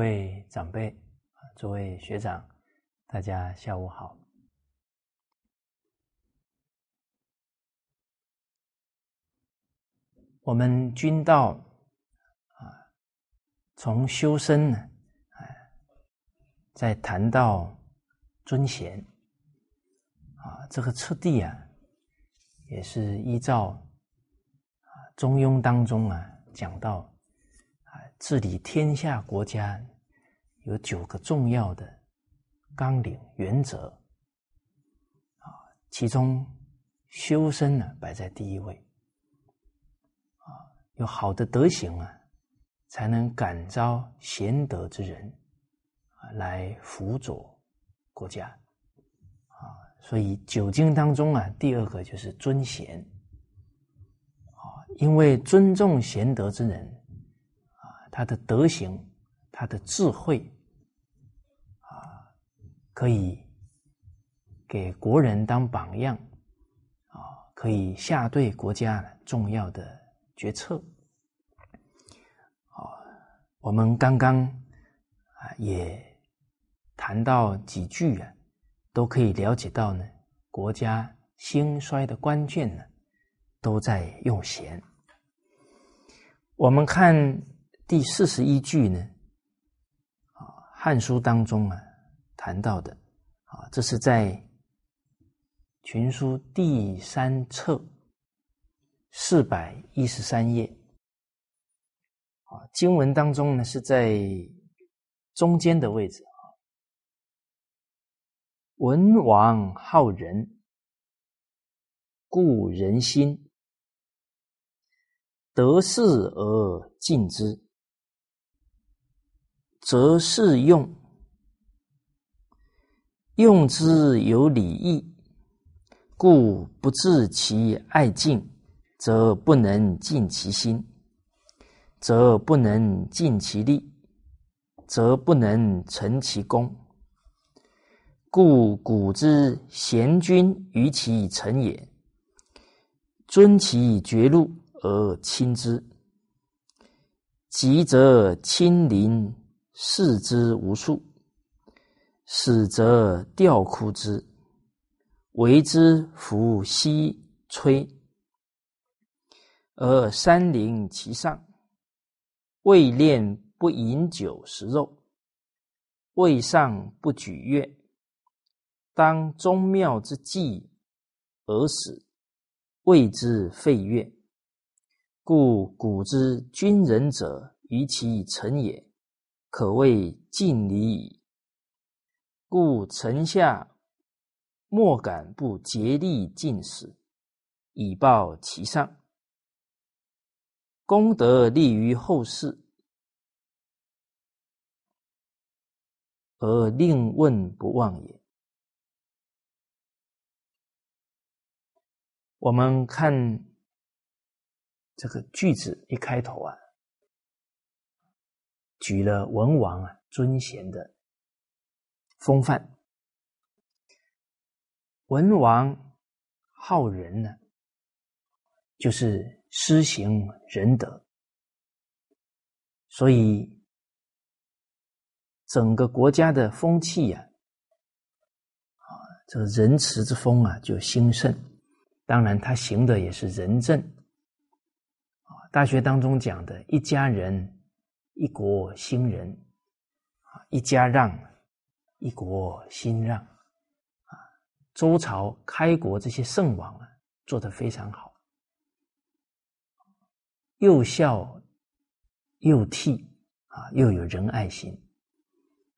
各位长辈诸位学长，大家下午好。我们军道啊，从修身呢，哎，再谈到尊贤啊，这个次第啊，也是依照啊《中庸》当中啊讲到啊治理天下国家有九个重要的纲领原则啊，其中修身呢摆在第一位啊。有好的德行啊，才能感召贤德之人啊来辅佐国家啊。所以九经当中啊，第二个就是尊贤啊，因为尊重贤德之人啊，他的德行、他的智慧啊，可以给国人当榜样啊，可以下对国家重要的。决策，啊，我们刚刚啊也谈到几句啊，都可以了解到呢，国家兴衰的关键呢，都在用贤。我们看第四十一句呢，《汉书》当中啊谈到的，啊，这是在群书第三册。四百一十三页，啊，经文当中呢是在中间的位置啊。文王好仁，故人心；得势而敬之，则是用；用之有礼义，故不自其爱敬。则不能尽其心，则不能尽其力，则不能成其功。故古之贤君于其臣也，尊其绝路而亲之；急则亲临，视之无数；死则吊哭之，为之弗息吹。而山陵其上，未练不饮酒食肉，未上不举乐，当宗庙之祭而死，谓之废乐。故古之君人者，于其臣也，可谓尽礼矣。故臣下莫敢不竭力尽死，以报其上。功德利于后世，而令问不忘也。我们看这个句子一开头啊，举了文王啊尊贤的风范。文王好仁呢，就是。施行仁德，所以整个国家的风气呀，啊，这个仁慈之风啊就兴盛。当然，他行的也是仁政。啊，大学当中讲的“一家人，一国兴仁”，啊，一家让，一国兴让。啊，周朝开国这些圣王啊，做得非常好。又孝又悌啊，又有仁爱心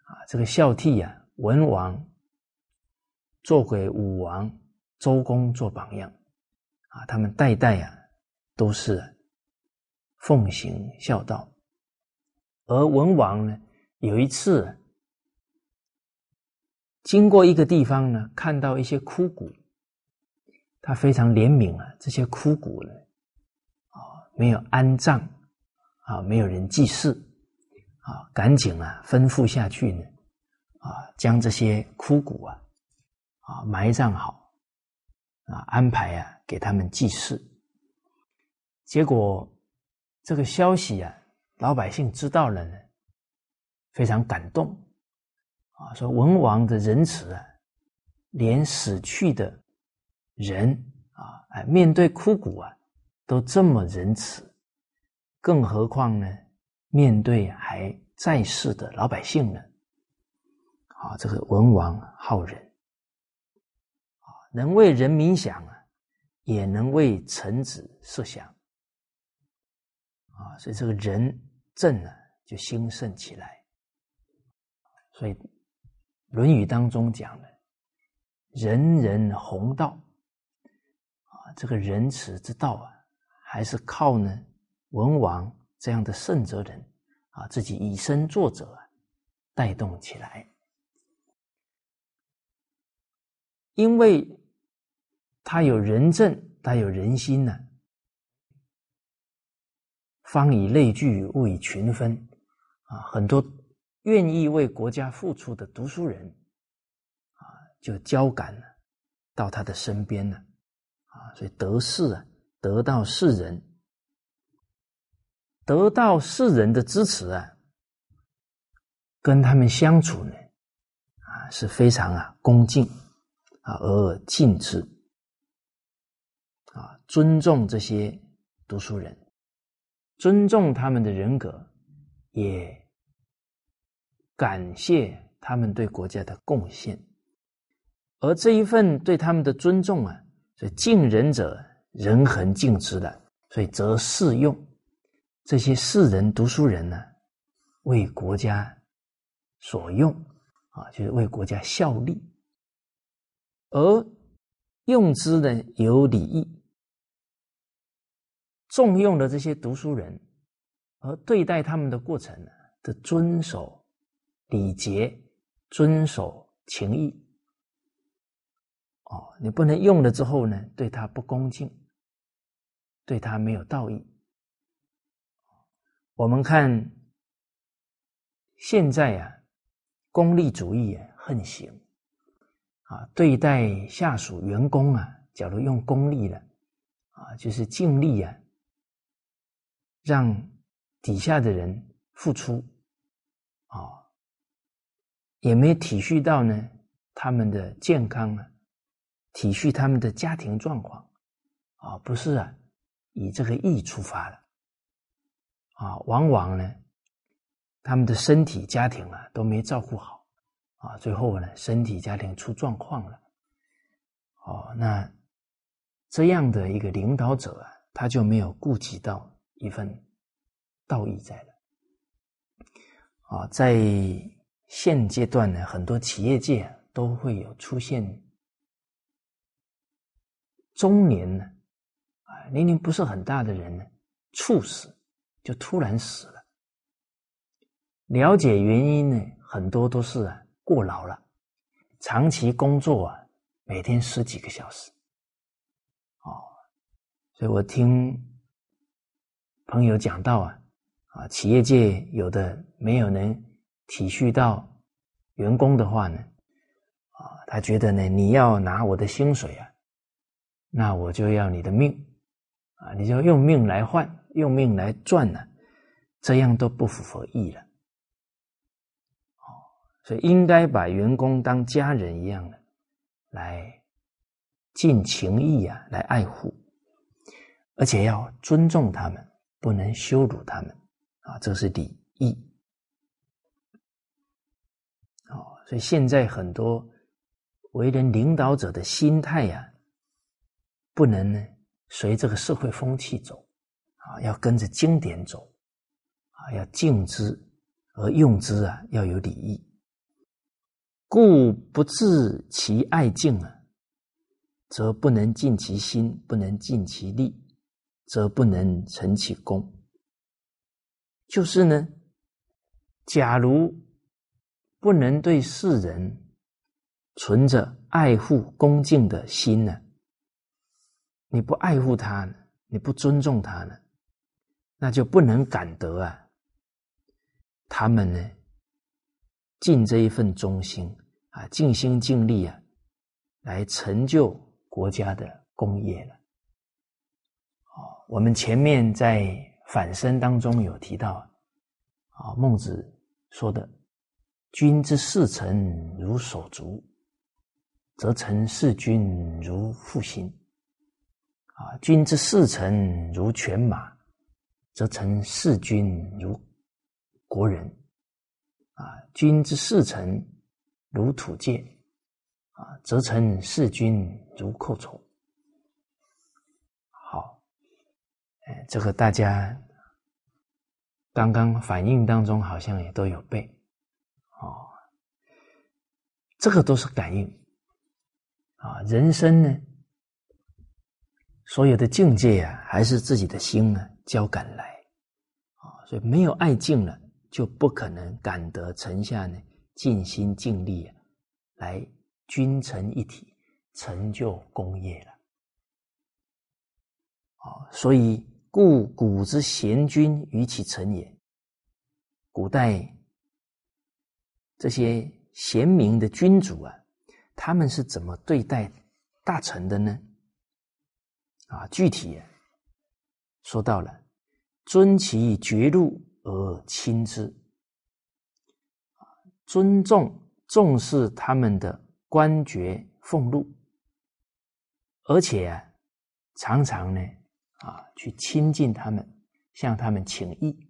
啊。这个孝悌啊，文王做给武王、周公做榜样啊。他们代代啊都是奉行孝道。而文王呢，有一次经过一个地方呢，看到一些枯骨，他非常怜悯啊，这些枯骨呢。啊没有安葬啊，没有人祭祀啊，赶紧啊吩咐下去呢啊，将这些枯骨啊啊埋葬好啊，安排啊给他们祭祀。结果这个消息啊，老百姓知道了呢，非常感动。啊，说文王的仁慈啊，连死去的人啊，哎，面对枯骨啊，都这么仁慈，更何况呢，面对还在世的老百姓呢？啊，这个文王好仁啊，能为人民想啊，也能为臣子设想。啊，所以这个仁政呢，就兴盛起来。所以，《论语》当中讲的“人人弘道”，啊，这个仁慈之道啊，还是靠呢文王这样的圣哲人啊，自己以身作则带动起来。因为他有仁政，他有人心呢，方以类聚，物以群分。啊，很多。愿意为国家付出的读书人，啊，就交感了到他的身边了，啊，所以得势啊，得到世人，得到世人的支持啊，跟他们相处呢，啊，是非常啊恭敬啊而敬之，啊，尊重这些读书人，尊重他们的人格，也。感谢他们对国家的贡献，而这一份对他们的尊重啊，所以敬人者人恒敬之的，所以则适用。这些士人读书人呢，为国家所用啊，就是为国家效力，而用之呢有礼义，重用的这些读书人，而对待他们的过程呢的遵守。礼节，遵守情义。哦，你不能用了之后呢，对他不恭敬，对他没有道义。我们看现在啊，功利主义啊横行，啊，对待下属员工啊，假如用功利了，啊，就是尽力啊，让底下的人付出，啊。也没体恤到呢他们的健康啊，体恤他们的家庭状况啊，不是啊，以这个义出发了啊，往往呢他们的身体家庭啊都没照顾好啊，最后呢身体家庭出状况了哦，那这样的一个领导者啊，他就没有顾及到一份道义在了啊，在。现阶段呢，很多企业界都会有出现中年呢，啊，年龄不是很大的人呢，猝死就突然死了。了解原因呢，很多都是啊过劳了，长期工作啊，每天十几个小时，哦，所以我听朋友讲到啊，啊，企业界有的没有能。体恤到员工的话呢，啊，他觉得呢，你要拿我的薪水啊，那我就要你的命，啊，你就用命来换，用命来赚呢，这样都不符合义了，哦，所以应该把员工当家人一样的来尽情义啊，来爱护，而且要尊重他们，不能羞辱他们，啊，这是礼义。所以现在很多为人领导者的心态呀，不能呢随这个社会风气走，啊，要跟着经典走，啊，要敬之而用之啊，要有礼义。故不治其爱敬啊，则不能尽其心；不能尽其力，则不能成其功。就是呢，假如。不能对世人存着爱护、恭敬的心呢？你不爱护他，你不尊重他呢，那就不能感得啊。他们呢，尽这一份忠心啊，尽心尽力啊，来成就国家的功业了。我们前面在反身当中有提到啊，孟子说的。君之视臣如手足，则臣视君如父心。啊，君之视臣如犬马，则臣视君如国人。啊，君之视臣如土芥，啊，则臣视君如寇仇。好，哎，这个大家刚刚反应当中好像也都有背。哦，这个都是感应啊！人生呢，所有的境界啊，还是自己的心呢交感来啊，所以没有爱境了，就不可能感得臣下呢尽心尽力啊，来君臣一体，成就功业了。啊，所以故古之贤君于其臣也，古代。这些贤明的君主啊，他们是怎么对待大臣的呢？啊，具体说到了，尊其爵禄而亲之，尊重重视他们的官爵俸禄，而且啊，常常呢啊去亲近他们，向他们请益。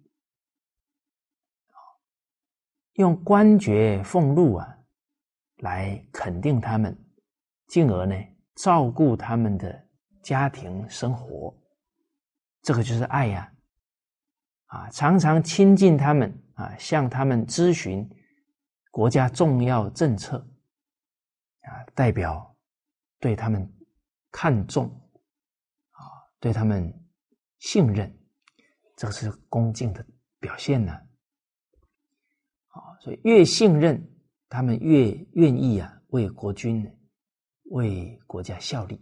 用官爵俸禄啊，来肯定他们，进而呢照顾他们的家庭生活，这个就是爱呀！啊，常常亲近他们啊，向他们咨询国家重要政策，啊，代表对他们看重，对他们信任，这个是恭敬的表现呢。啊，所以越信任他们，越愿意啊为国君、为国家效力。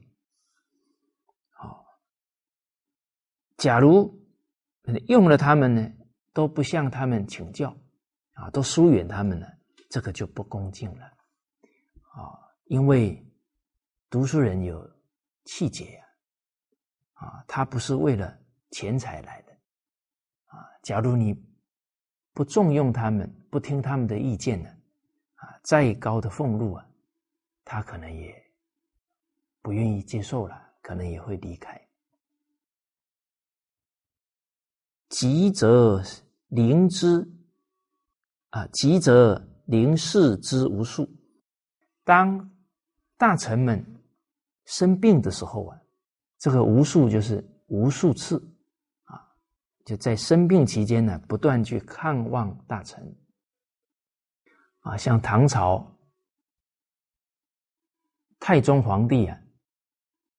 好，假如用了他们呢，都不向他们请教，啊，都疏远他们了，这个就不恭敬了。啊，因为读书人有气节，啊，他不是为了钱财来的，啊，假如你。不重用他们，不听他们的意见呢，啊，再高的俸禄啊，他可能也不愿意接受了，可能也会离开。急则临之，啊，急则临事之无数。当大臣们生病的时候啊，这个无数就是无数次啊。就在生病期间呢，不断去看望大臣，啊，像唐朝太宗皇帝啊，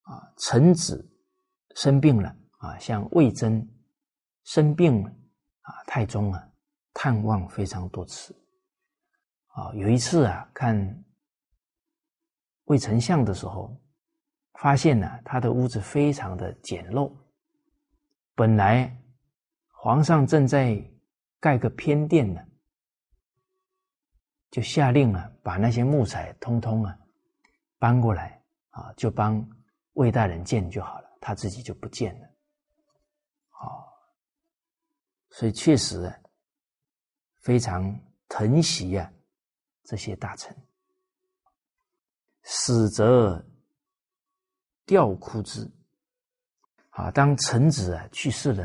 啊，臣子生病了啊，像魏征生病了啊，太宗啊探望非常多次，啊，有一次啊，看魏丞相的时候，发现呢，他的屋子非常的简陋，本来。皇上正在盖个偏殿呢，就下令了，把那些木材通通啊搬过来啊，就帮魏大人建就好了，他自己就不建了。哦，所以确实非常疼惜呀这些大臣，死则吊哭之。啊，当臣子啊去世了。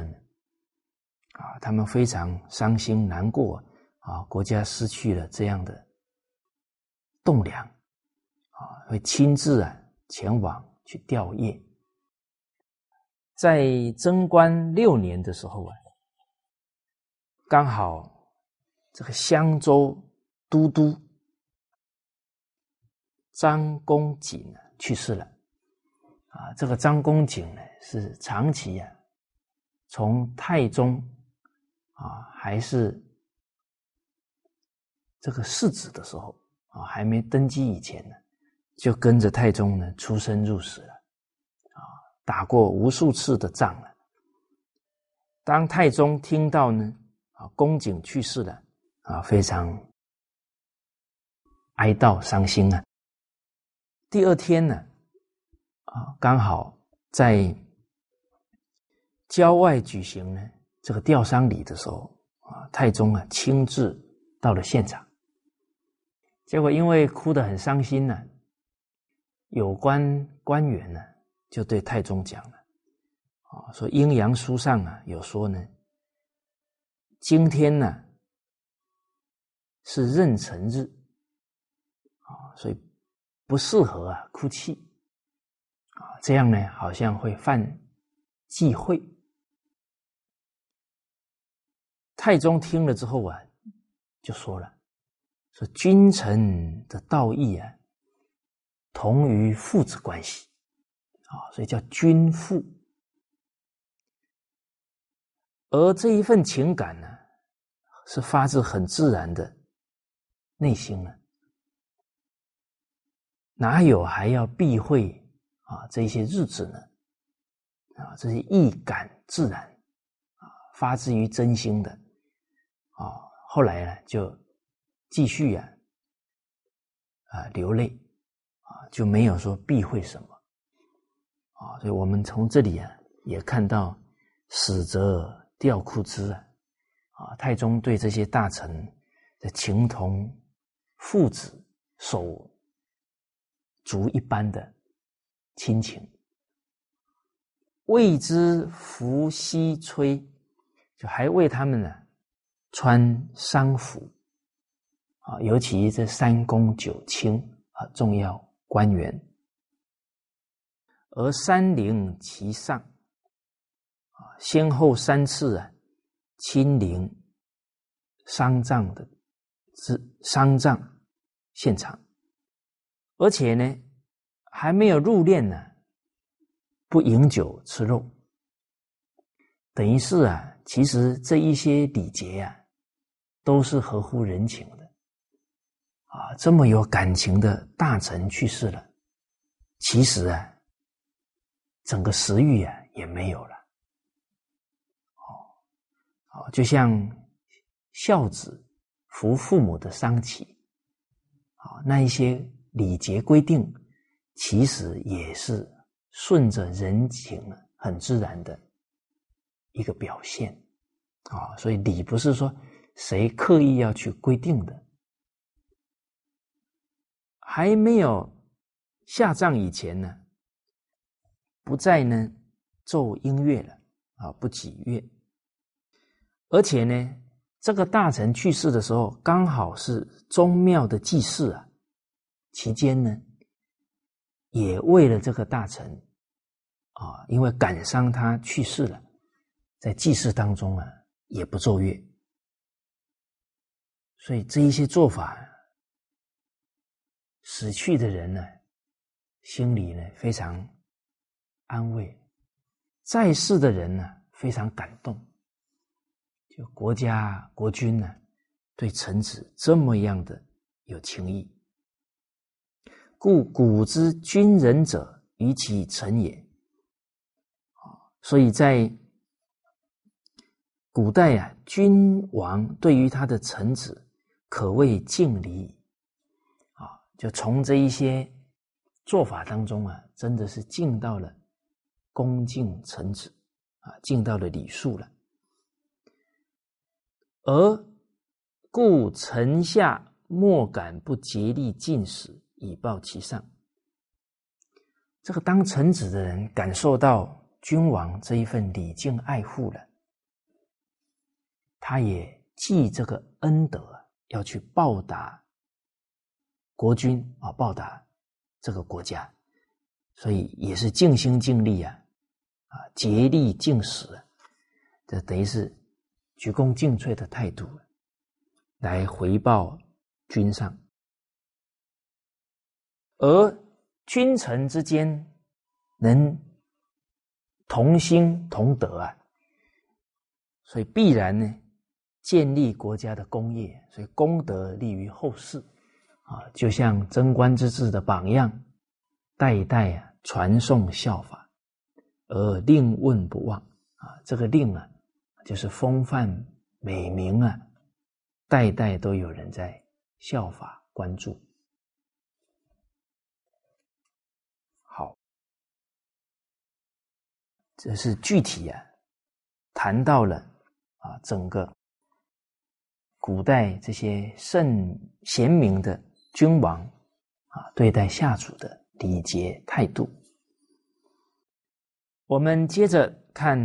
啊，他们非常伤心难过啊！国家失去了这样的栋梁啊，会亲自啊前往去吊唁。在贞观六年的时候啊，刚好这个襄州都督张公瑾呢去世了啊。这个张公瑾呢是长期啊从太宗。啊，还是这个世子的时候啊，还没登基以前呢，就跟着太宗呢出生入死了，啊，打过无数次的仗了。当太宗听到呢，啊，公瑾去世了，啊，非常哀悼伤心啊。第二天呢，刚好在郊外举行呢。这个吊丧礼的时候啊，太宗啊亲自到了现场结果因为哭得很伤心呢，有关官员呢就对太宗讲了，啊，说阴阳书上啊有说呢，今天呢是壬辰日，啊，所以不适合啊哭泣，啊，这样呢好像会犯忌讳。太宗听了之后啊，就说了。说君臣的道义啊，同于父子关系啊，所以叫君父。而这一份情感呢，是发自很自然的内心呢，哪有还要避讳啊这些日子呢？啊，这些易感自然啊，发自于真心的啊。后来呢，就。继续呀，啊，流泪啊，就没有说避讳什么啊，所以我们从这里啊，也看到死则吊哭之啊，啊，太宗对这些大臣的情同父子手足一般的亲情，为之服西吹，就还为他们呢穿丧服。啊，尤其这三公九卿啊，重要官员，而三陵其上啊，先后三次啊，亲临丧葬的之丧葬现场，而且呢，还没有入殓呢，不饮酒吃肉，等于是啊，其实这一些礼节啊，都是合乎人情的。啊，这么有感情的大臣去世了，其实啊，整个食欲啊也没有了。哦，哦，就像孝子扶父母的丧期，啊，那一些礼节规定，其实也是顺着人情很自然的一个表现。啊，所以礼不是说谁刻意要去规定的。还没有下葬以前呢，不再呢奏音乐了啊，不几乐。而且呢，这个大臣去世的时候，刚好是宗庙的祭祀啊，期间呢，也为了这个大臣啊，因为感伤他去世了，在祭祀当中啊，也不奏乐。所以这一些做法。死去的人呢，心里呢非常安慰；在世的人呢非常感动。就国家国君呢，对臣子这么样的有情义，故古之君人者，于其臣也。啊，所以在古代啊，君王对于他的臣子，可谓敬礼。啊就从这一些做法当中啊，真的是敬到了恭敬臣子啊，敬到了礼数了。而故臣下莫敢不竭力尽死以报其上。这个当臣子的人感受到君王这一份礼敬爱护了，他也记这个恩德，要去报答。国君啊，报答这个国家，所以也是尽心尽力啊，啊，竭力尽死，这等于是鞠躬尽瘁的态度来回报君上。而君臣之间能同心同德啊，所以必然呢，建立国家的功业，所以功德利于后世。啊，就像贞观之治的榜样，代代啊传颂效法，而令问不忘啊。这个令啊，就是风范美名啊，代代都有人在效法关注。这是具体啊，谈到了啊整个古代这些圣贤明的。君王啊对待下属的礼节态度。我们接着看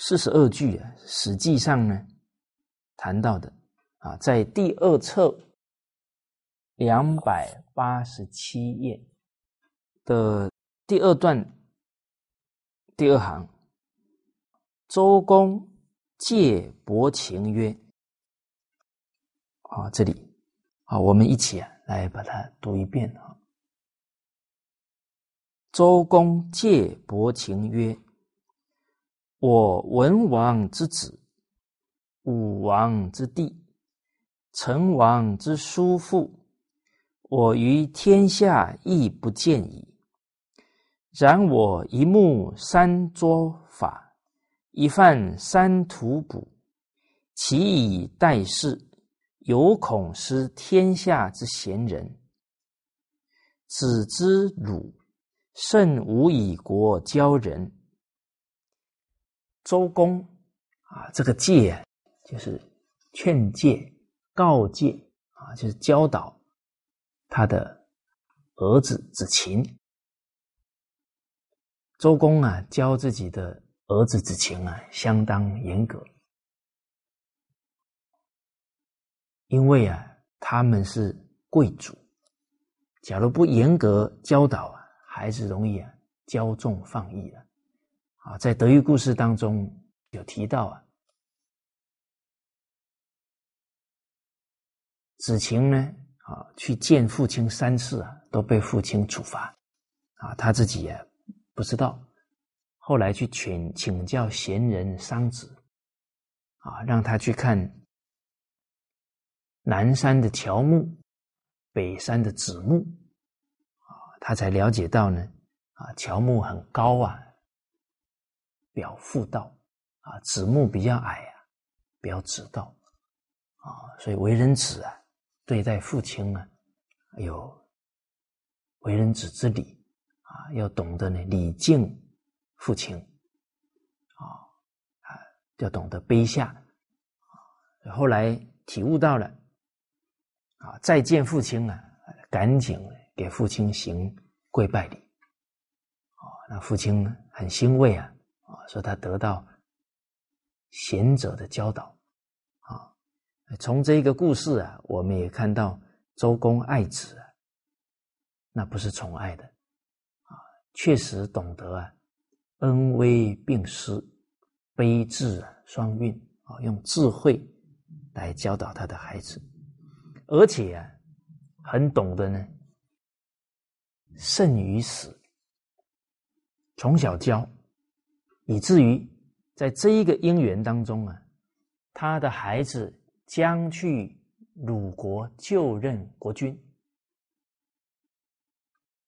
四十二句啊，实际上呢谈到的啊，在第二册两百八十七页的第二段第二行，周公借伯禽曰：“啊，这里啊，我们一起啊来把它读一遍啊。”周公借伯禽曰：“我文王之子，武王之弟，成王之叔父，我于天下亦不见矣。然我一目三捉法，一饭三图卜，其以待事，犹恐失天下之贤人。子之鲁。”甚无以国教人。周公啊，这个戒就是劝诫、告诫啊，就是教导他的儿子子禽。周公啊，教自己的儿子子禽啊，相当严格，因为啊，他们是贵族，假如不严格教导啊。孩子容易啊骄纵放逸了，啊，在德育故事当中有提到啊，子晴呢啊去见父亲三次啊，都被父亲处罚，啊，他自己也不知道，后来去请请教贤人桑子，啊，让他去看南山的乔木，北山的子木。啊他才了解到呢，啊，乔木很高啊，表妇道，啊，子木比较矮啊，表子道，啊，所以为人子啊，对待父亲啊，有为人子之礼，啊，要懂得呢礼敬父亲，啊，啊，要懂得卑下，后来体悟到了，啊，再见父亲啊，赶紧。给父亲行跪拜礼，啊，那父亲很欣慰啊，啊，说他得到贤者的教导，啊，从这个故事啊，我们也看到周公爱子，那不是宠爱的，确实懂得啊，恩威并施，悲智双运，啊，用智慧来教导他的孩子，而且啊，很懂得呢。胜于死，从小教，以至于在这一个因缘当中啊，他的孩子将去鲁国就任国君，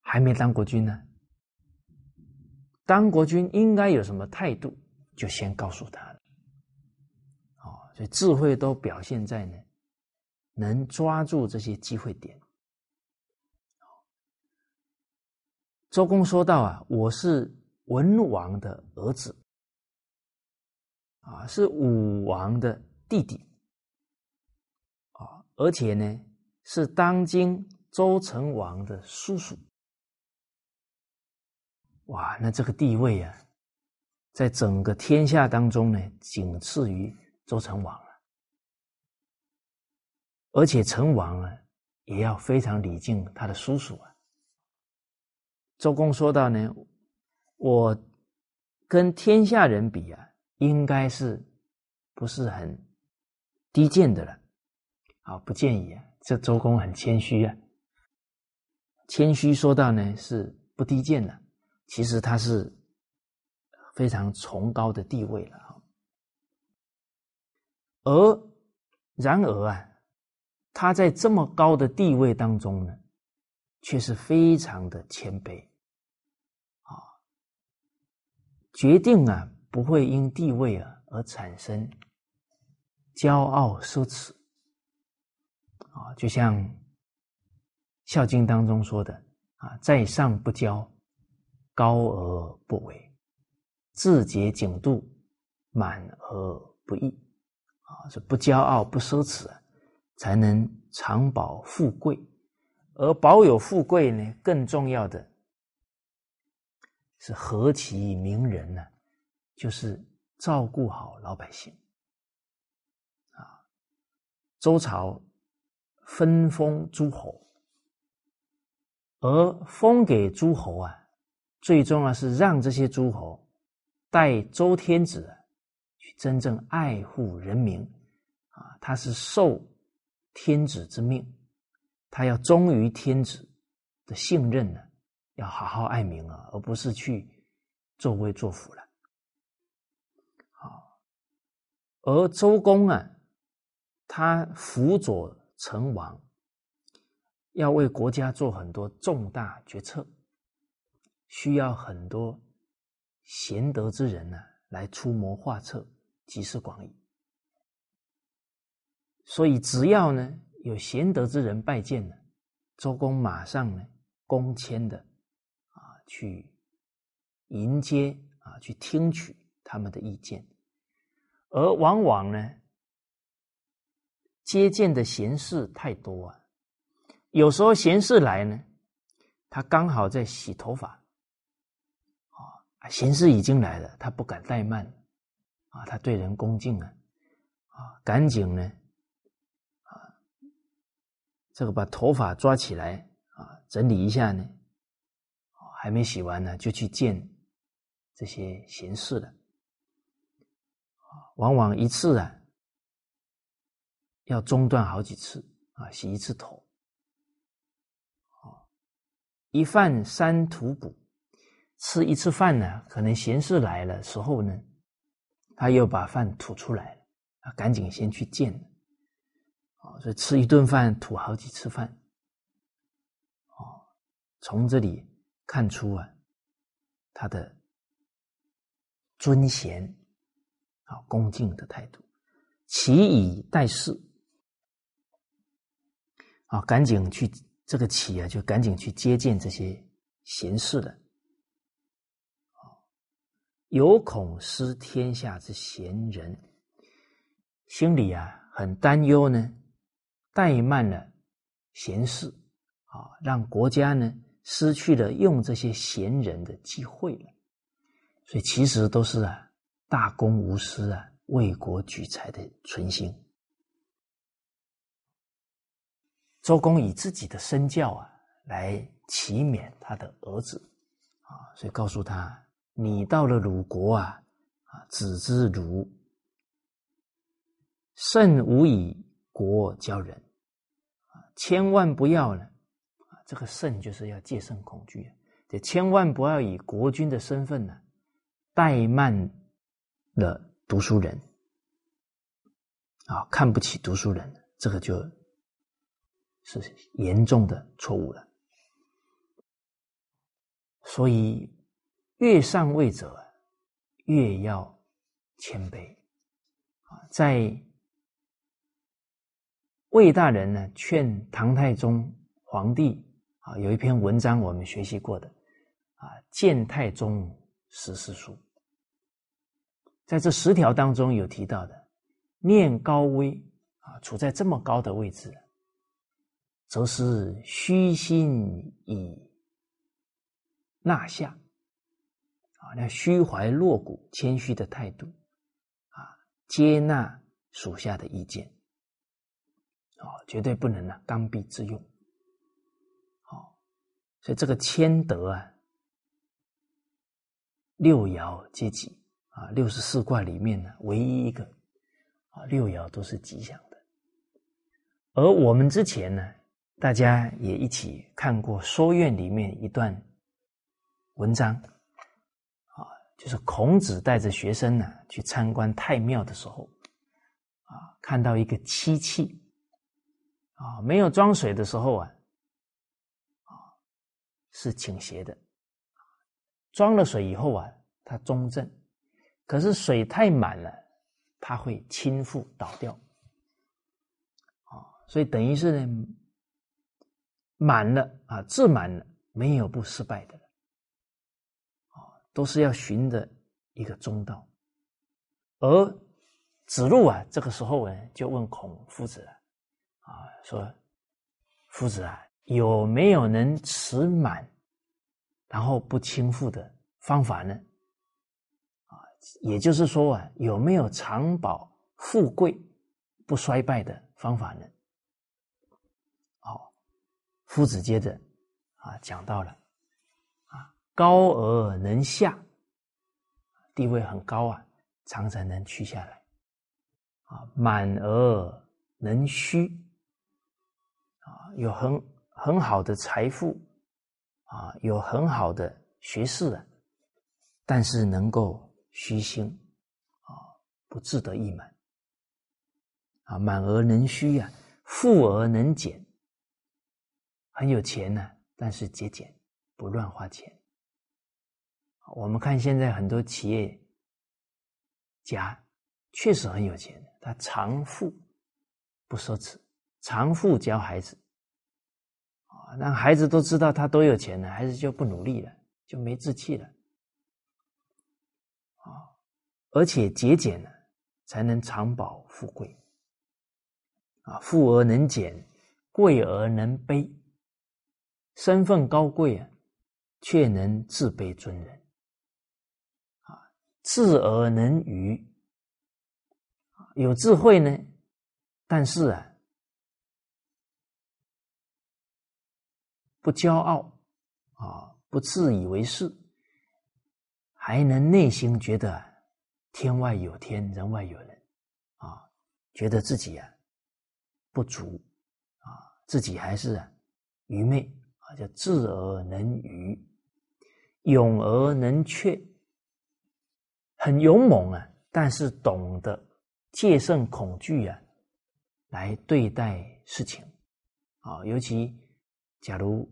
还没当国君呢。当国君应该有什么态度，就先告诉他了。哦，所以智慧都表现在呢，能抓住这些机会点。周公说道：“啊，我是文王的儿子，啊，是武王的弟弟，啊，而且呢，是当今周成王的叔叔。哇，那这个地位啊，在整个天下当中呢，仅次于周成王了。而且成王啊，也要非常礼敬他的叔叔啊。”周公说到呢，我跟天下人比啊，应该是不是很低贱的了？啊，不建议啊。这周公很谦虚啊，谦虚说到呢是不低贱的，其实他是非常崇高的地位了啊。而然而啊，他在这么高的地位当中呢？却是非常的谦卑，啊，决定啊不会因地位啊而产生骄傲奢侈，啊，就像《孝经》当中说的啊，在上不骄，高而不为，自节景度，满而不溢，啊，是不骄傲不奢侈，才能长保富贵。而保有富贵呢，更重要的是何其名人呢？就是照顾好老百姓。啊，周朝分封诸侯，而封给诸侯啊，最重要是让这些诸侯代周天子去真正爱护人民。啊，他是受天子之命。他要忠于天子的信任呢，要好好爱民啊，而不是去作威作福了。好，而周公啊，他辅佐成王，要为国家做很多重大决策，需要很多贤德之人呢来出谋划策，集思广益。所以，只要呢。有贤德之人拜见了，周公马上呢，恭谦的啊，去迎接啊，去听取他们的意见，而往往呢，接见的贤士太多啊，有时候贤士来呢，他刚好在洗头发，啊，贤士已经来了，他不敢怠慢，啊，他对人恭敬啊，啊，赶紧呢。啊这个把头发抓起来啊，整理一下呢，还没洗完呢，就去见这些贤士了。往往一次啊，要中断好几次啊，洗一次头。一饭三吐补，吃一次饭呢，可能贤士来了时候呢，他又把饭吐出来，啊，赶紧先去见。所以吃一顿饭吐好几次饭，哦，从这里看出啊，他的尊贤啊恭敬的态度，起以待事。啊，赶紧去这个起啊，就赶紧去接见这些贤士了，有恐失天下之贤人，心里啊很担忧呢。怠慢了贤士，啊，让国家呢失去了用这些贤人的机会了。所以其实都是啊大公无私啊为国举才的存心。周公以自己的身教啊来启勉他的儿子，啊，所以告诉他：你到了鲁国啊，啊，子之鲁，甚无以国教人。千万不要呢，啊，这个慎就是要戒慎恐惧，就千万不要以国君的身份呢怠慢了读书人，啊，看不起读书人，这个就是严重的错误了。所以，越上位者越要谦卑，啊，在。魏大人呢劝唐太宗皇帝啊，有一篇文章我们学习过的啊，《谏太宗十四书》。在这十条当中有提到的，念高危啊，处在这么高的位置，则是虚心以纳下，那虚怀若谷、谦虚的态度啊，接纳属下的意见。哦，绝对不能呢，刚愎自用。好，所以这个谦德啊，六爻皆吉啊，六十四卦里面呢，唯一一个啊，六爻都是吉祥的。而我们之前呢，大家也一起看过《说院》里面一段文章，就是孔子带着学生呢去参观太庙的时候啊，看到一个漆器。啊，没有装水的时候啊，啊是倾斜的；装了水以后啊，它中正。可是水太满了，它会倾覆倒掉。啊，所以等于是呢，满了啊，自满了，没有不失败的。都是要寻的一个中道。而子路啊，这个时候呢，就问孔夫子。啊，说夫子啊，有没有能持满，然后不倾覆的方法呢？啊，也就是说啊，有没有长保富贵不衰败的方法呢？好，夫子接着啊讲到了，高而能下，地位很高啊，常常能去下来啊，满而能虚啊，有很很好的财富啊，有很好的学识啊，但是能够虚心啊，不自得意满啊，满而能虚呀，富而能俭。很有钱呢，但是节俭，不乱花钱。我们看现在很多企业家确实很有钱，他常富不奢侈，常富教孩子啊，让孩子都知道他多有钱了，孩子就不努力了，就没志气了啊。而且节俭呢，才能长保富贵啊，富而能俭，贵而能卑。身份高贵啊，却能自卑尊人，智而能愚，有智慧呢，但是啊，不骄傲啊，不自以为是，还能内心觉得天外有天，人外有人，啊，觉得自己啊不足，啊，自己还是愚昧。啊，叫智而能愚，勇而能却，很勇猛啊，但是懂得戒慎恐惧啊，来对待事情啊。尤其假如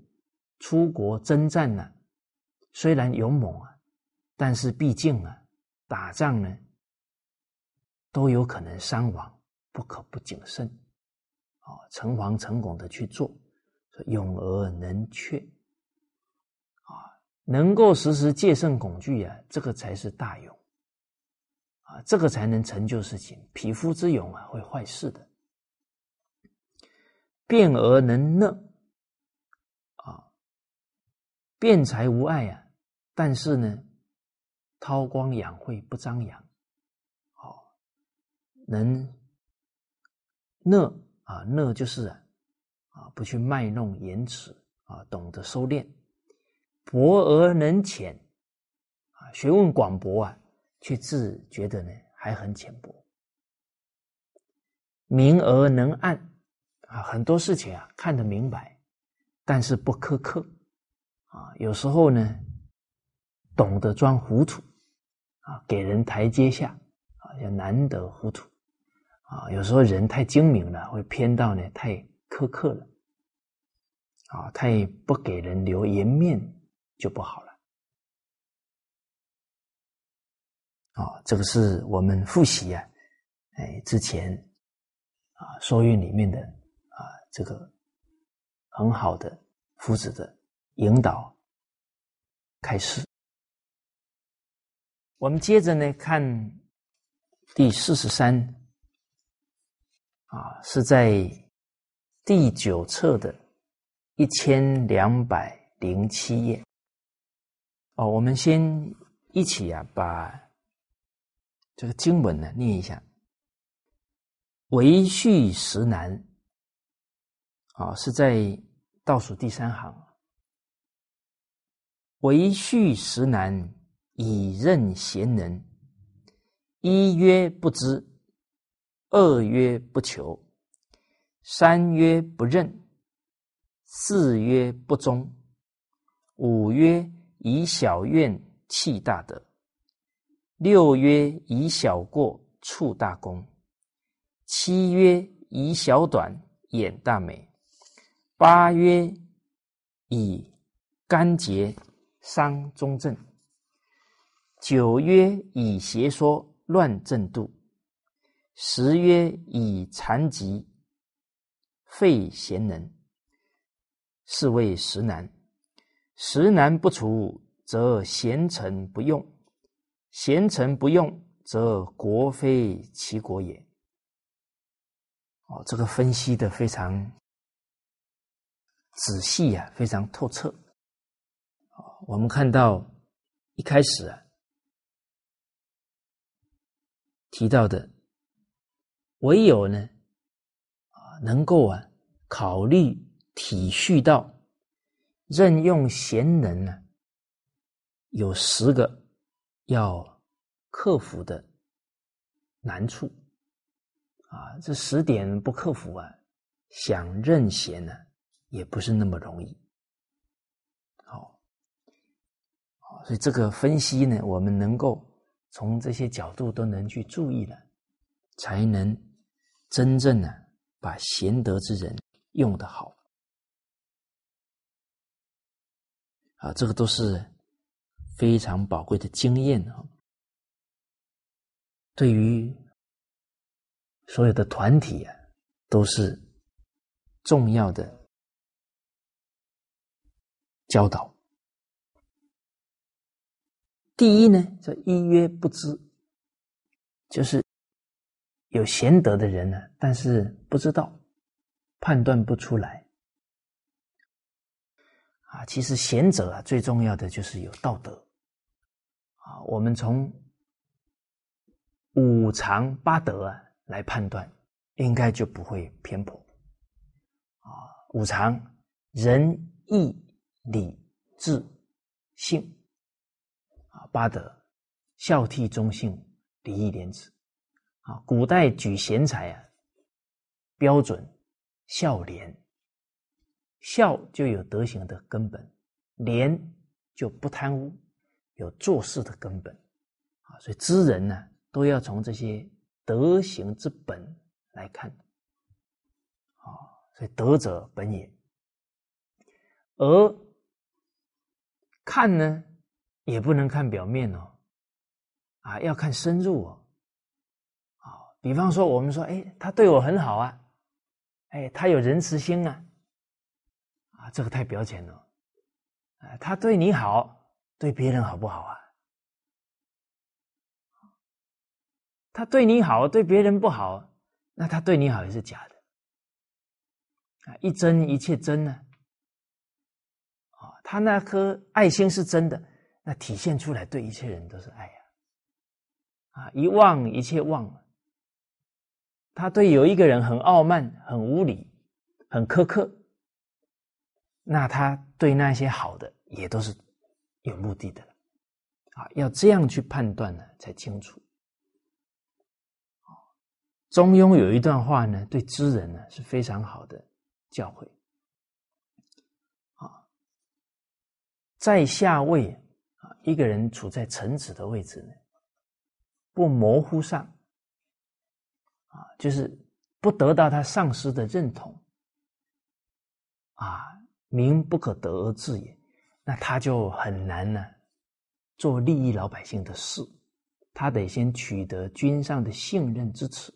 出国征战呢，虽然勇猛啊，但是毕竟啊，打仗呢都有可能伤亡，不可不谨慎啊，诚惶诚恐的去做。勇而能却，啊，能够时时戒慎恐惧啊，这个才是大勇，啊，这个才能成就事情。匹夫之勇啊，会坏事的。辩而能讷，啊，辩才无碍啊，但是呢，韬光养晦不张扬，好，能讷啊，讷就是。啊，不去卖弄言辞啊，懂得收敛，博而能浅，啊，学问广博啊，却自觉得呢还很浅薄。明而能暗，啊，很多事情啊看得明白，但是不苛刻，啊，有时候呢懂得装糊涂，啊，给人台阶下，啊，叫难得糊涂，啊，有时候人太精明了，会偏到呢太。苛刻了，啊，太不给人留颜面，就不好了。啊，这个是我们复习啊，哎，之前啊，说院里面的啊，这个很好的夫子的引导开始。我们接着呢看第四十三啊，是在。第九册的一千两百零七页，哦，我们先一起啊，把这个经文呢念一下。为序实难，啊，是在倒数第三行。为序实难，以任贤能。一曰不知，二曰不求。三曰不任，四曰不忠，五曰以小怨弃大德，六曰以小过触大功，七曰以小短掩大美，八曰以干结伤中正，九曰以邪说乱正度，十曰以残疾。废贤能，是谓实难。实难不除，则贤臣不用；贤臣不用，则国非其国也。哦，这个分析的非常仔细啊，非常透彻。我们看到一开始啊提到的，唯有呢啊能够啊考虑体恤到任用贤人呢，有十个要克服的难处啊，这十点不克服啊，想任贤呢也不是那么容易好。所以这个分析呢，我们能够从这些角度都能去注意了，才能真正的把贤德之人用得好。啊，这个都是非常宝贵的经验啊。对于所有的团体啊，都是重要的教导。第一呢，叫一曰不知，就是有贤德的人呢，但是不知道，判断不出来。啊，其实贤者啊，最重要的就是有道德。我们从五常八德啊来判断，应该就不会偏颇。啊，五常仁义礼智信啊。八德：孝悌忠信、礼义廉耻。啊，古代举贤才啊，标准孝廉。孝就有德行的根本，廉就不贪污，有做事的根本。啊，所以知人呢，都要从这些德行之本来看。啊，所以德者本也。而看呢？也不能看表面哦，啊，要看深入哦，啊，比方说我们说，哎，他对我很好啊，哎，他有仁慈心啊，啊，这个太表浅了，啊，他对你好，对别人好不好啊？他对你好，对别人不好，那他对你好也是假的，啊，一真一切真呢，啊，他那颗爱心是真的。那体现出来，对一切人都是爱呀！啊，一忘一切忘。他对有一个人很傲慢、很无理、很苛刻，那他对那些好的也都是有目的的啊，要这样去判断呢，才清楚。中庸有一段话呢，对知人呢是非常好的教诲。啊，在下位啊。一个人处在臣子的位置呢，不模糊上，啊，就是不得到他上司的认同，啊，民不可得而治也，那他就很难呢，做利益老百姓的事，他得先取得君上的信任支持，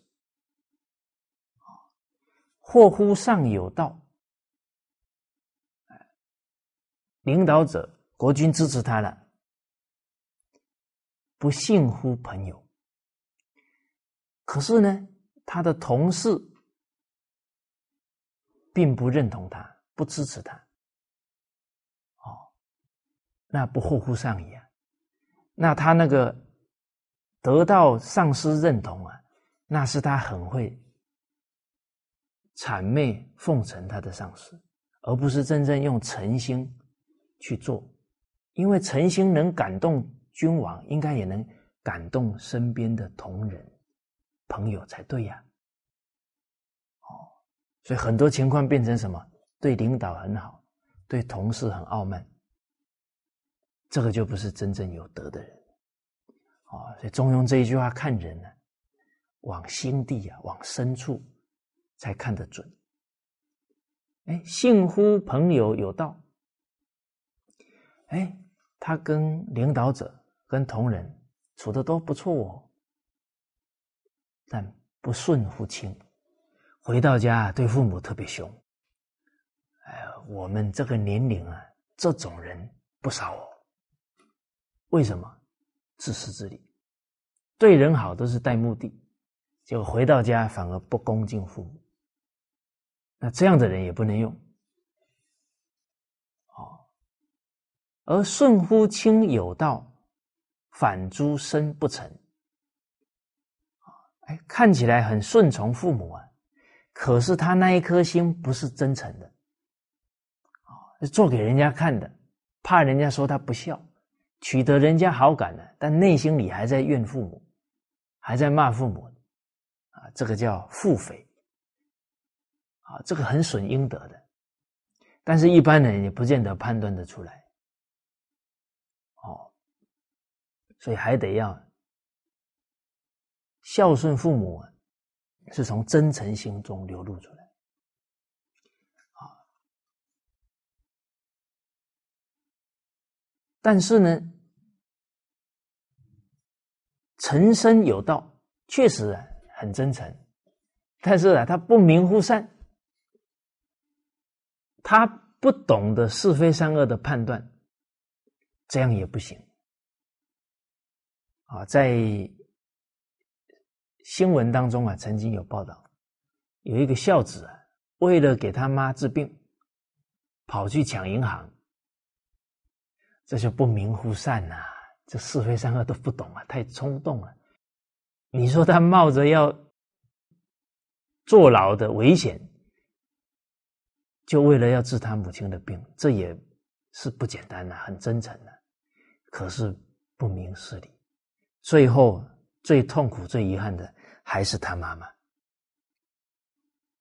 啊，或乎上有道，领导者国君支持他了。不信乎朋友，可是呢，他的同事并不认同他，不支持他。那不祸乎上矣啊！那他那个得到上司认同啊，那是他很会谄媚奉承他的上司，而不是真正用诚心去做，因为诚心能感动。君王应该也能感动身边的同仁、朋友才对呀。哦，所以很多情况变成什么？对领导很好，对同事很傲慢，这个就不是真正有德的人。哦，所以中庸这一句话看人呢，往心地啊，往深处才看得准。哎，信乎朋友有道。哎，他跟领导者。跟同仁处的都不错哦，但不顺乎亲，回到家对父母特别凶。哎，我们这个年龄啊，这种人不少哦。为什么？自私自利，对人好都是带目的，结果回到家反而不恭敬父母，那这样的人也不能用。哦，而顺乎亲有道，反诸身不成。哎，看起来很顺从父母啊，可是他那一颗心不是真诚的，啊，做给人家看的，怕人家说他不孝，取得人家好感的，但内心里还在怨父母，还在骂父母，啊，这个叫腹诽。啊，这个很损阴德的，但是一般人也不见得判断得出来，哦，所以还得要孝顺父母，是从真诚心中流露出来，但是呢，诚身有道，确实啊很真诚，但是啊他不明乎善。他不懂得是非善恶的判断，这样也不行。啊，在新闻当中啊，曾经有报道，有一个孝子啊，为了给他妈治病，跑去抢银行，这就不明乎善呐，这是非善恶都不懂啊，太冲动了。你说他冒着要坐牢的危险。就为了要治他母亲的病，这也是不简单的，很真诚的，可是不明事理，最后最痛苦、最遗憾的还是他妈妈。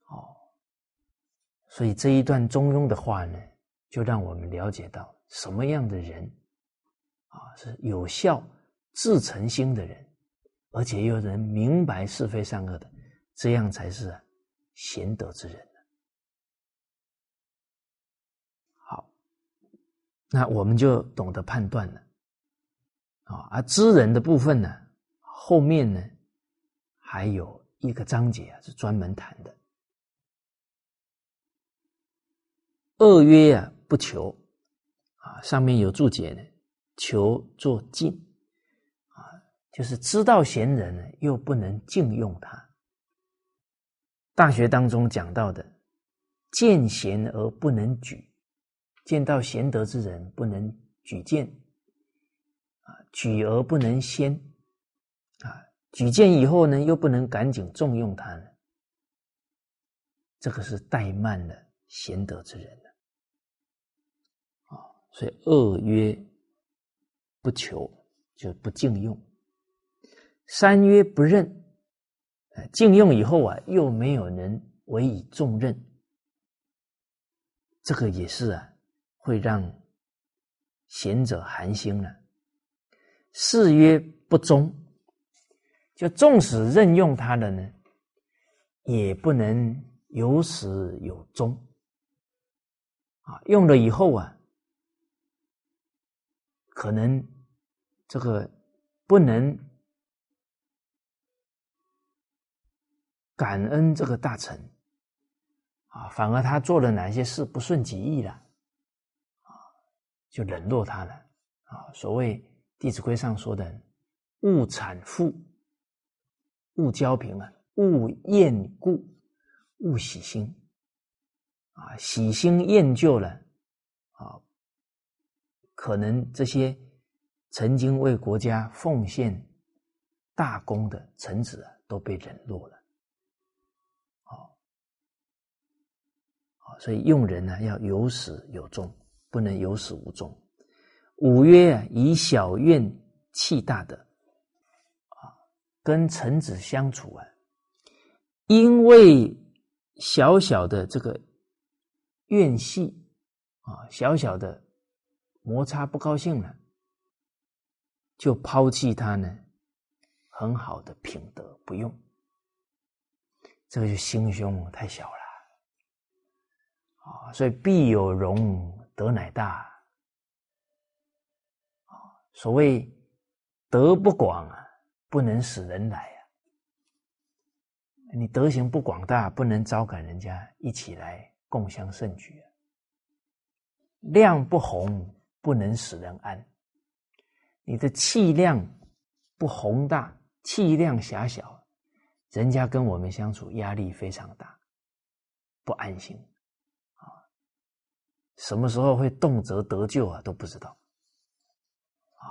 哦，所以这一段中庸的话呢，就让我们了解到什么样的人啊是有效、自诚心的人，而且又能明白是非善恶的，这样才是贤德之人。好那我们就懂得判断了，啊，而知人的部分呢，后面呢还有一个章节啊，是专门谈的。恶曰啊，不求，啊，上面有注解呢，求作敬，啊，就是知道贤人呢，又不能敬用他。大学当中讲到的，见贤而不能举。见到贤德之人，不能举荐，啊，举而不能先，啊，举荐以后呢，又不能赶紧重用他呢，这个是怠慢了贤德之人，所以恶曰不求，就不敬用；三曰不任，敬用以后啊，又没有人委以重任，这个也是啊。会让贤者寒心了。四曰不忠，就纵使任用他的呢，也不能有始有终。啊，用了以后啊，可能这个不能感恩这个大臣，啊，反而他做了哪些事不顺己意了啊。就冷落他了啊！所谓《弟子规》上说的“勿产妇，勿交贫啊，勿厌故，勿喜新”，啊，喜新厌旧了，可能这些曾经为国家奉献大功的臣子啊，都被冷落了。好，好，所以用人呢，要有始有终。不能有始无终。五曰啊，以小怨气大的啊，跟臣子相处啊，因为小小的这个怨气啊，小小的摩擦不高兴了，就抛弃他呢，很好的品德不用，这个就心胸太小了啊，所以必有容。德乃大啊！所谓德不广啊，不能使人来啊。你德行不广大，不能招感人家一起来共襄盛举啊。量不宏，不能使人安。你的气量不宏大，气量狭小，人家跟我们相处压力非常大。不安心啊，什么时候会动辄得救啊都不知道啊。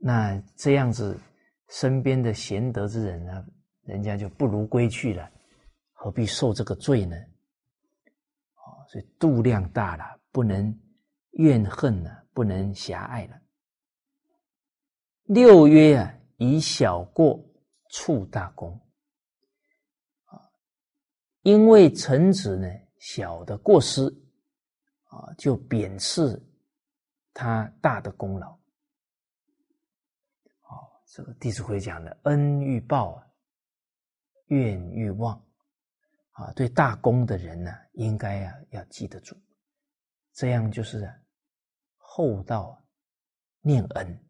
那这样子，身边的贤德之人呢，人家就不如归去了，何必受这个罪呢？啊，所以度量大了，不能怨恨呢，不能狭隘了。六曰啊，以小过处大功。因为臣子呢小的过失，啊，就贬斥他大的功劳。哦，这个《弟子规》讲的“恩欲报，怨欲忘”，啊，对大功的人呢，应该啊要记得住，这样就是厚道念恩，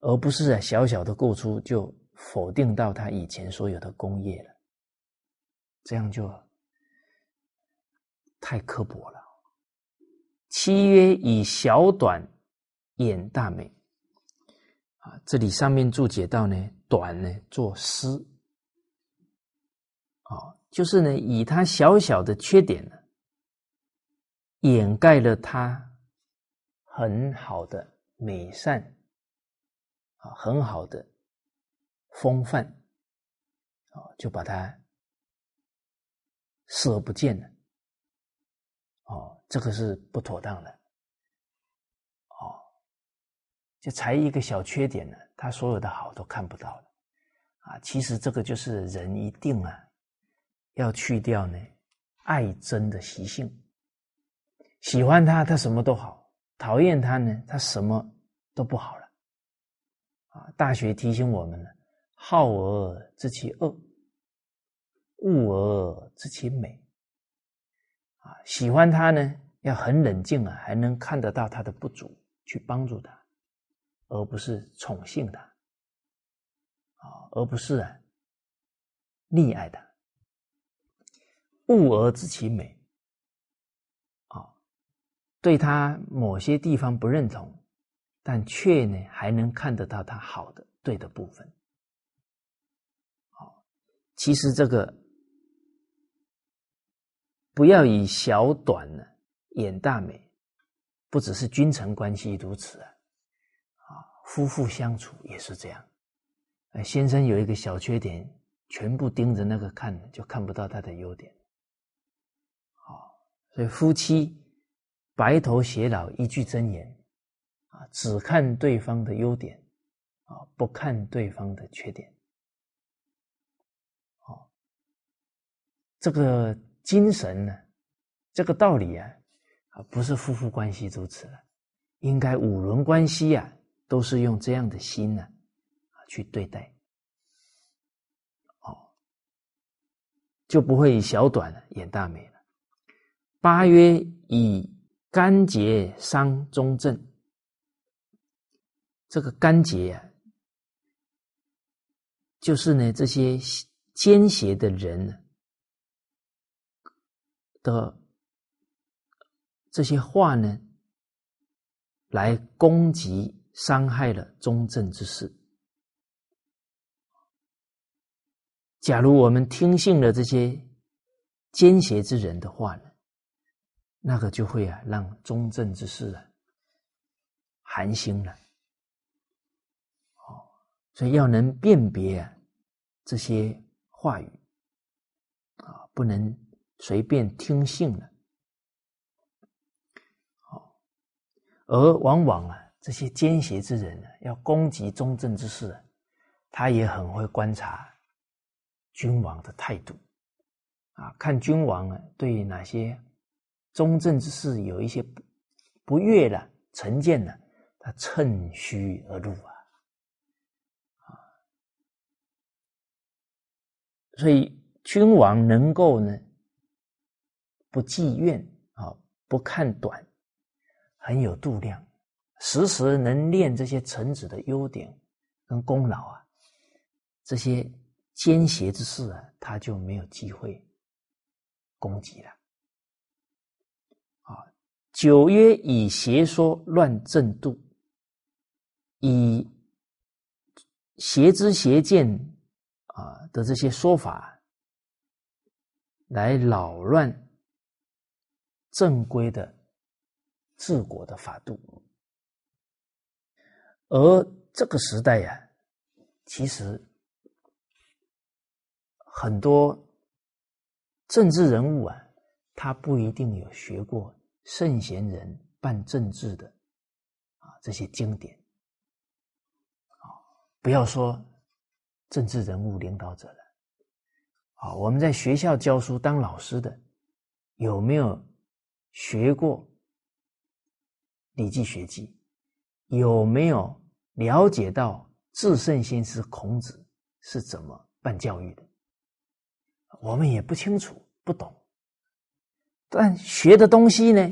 而不是啊小小的过出就否定到他以前所有的功业了。这样就太刻薄了。七曰以小短掩大美啊，这里上面注解到呢，短呢作诗啊，就是呢以他小小的缺点呢，掩盖了他很好的美善啊，很好的风范啊，就把它。视而不见了，哦，这个是不妥当的，哦，就才一个小缺点呢，他所有的好都看不到了，啊，其实这个就是人一定啊，要去掉呢爱憎的习性，喜欢他他什么都好，讨厌他呢他什么都不好了，啊，大学提醒我们呢，好而知其恶。恶而知其美，啊，喜欢他呢，要很冷静啊，还能看得到他的不足，去帮助他，而不是宠幸他，啊，而不是啊溺爱他。恶而知其美，对他某些地方不认同，但却呢还能看得到他好的、对的部分。好，其实这个。不要以小短呢掩大美，不只是君臣关系如此啊，啊，夫妇相处也是这样。先生有一个小缺点，全部盯着那个看，就看不到他的优点。好，所以夫妻白头偕老，一句真言啊，只看对方的优点啊，不看对方的缺点。好，这个。精神呢？这个道理啊，啊，不是夫妇关系如此了，应该五伦关系啊，都是用这样的心呢，啊，去对待，哦，就不会以小短演大美了。八曰以干结伤中正，这个干节啊，就是呢这些奸邪的人。的这些话呢，来攻击、伤害了中正之事。假如我们听信了这些奸邪之人的话呢，那个就会啊，让中正之事啊寒心了。哦，所以要能辨别啊这些话语啊，不能。随便听信了，好，而往往啊，这些奸邪之人啊，要攻击忠正之事，他也很会观察君王的态度，啊，看君王啊对哪些忠正之事有一些不不悦了、成见了，他趁虚而入啊，啊，所以君王能够呢。不计怨啊，不看短，很有度量，时时能练这些臣子的优点跟功劳啊，这些奸邪之事啊，他就没有机会攻击了。九曰以邪说乱正度，以邪知邪见啊的这些说法来扰乱正规的治国的法度。而这个时代呀，其实很多政治人物啊，他不一定有学过圣贤人办政治的啊这些经典啊，不要说政治人物领导者了。啊，我们在学校教书当老师的，有没有学过《礼记》学记？有没有了解到至圣先师孔子是怎么办教育的？我们也不清楚，不懂。但学的东西呢，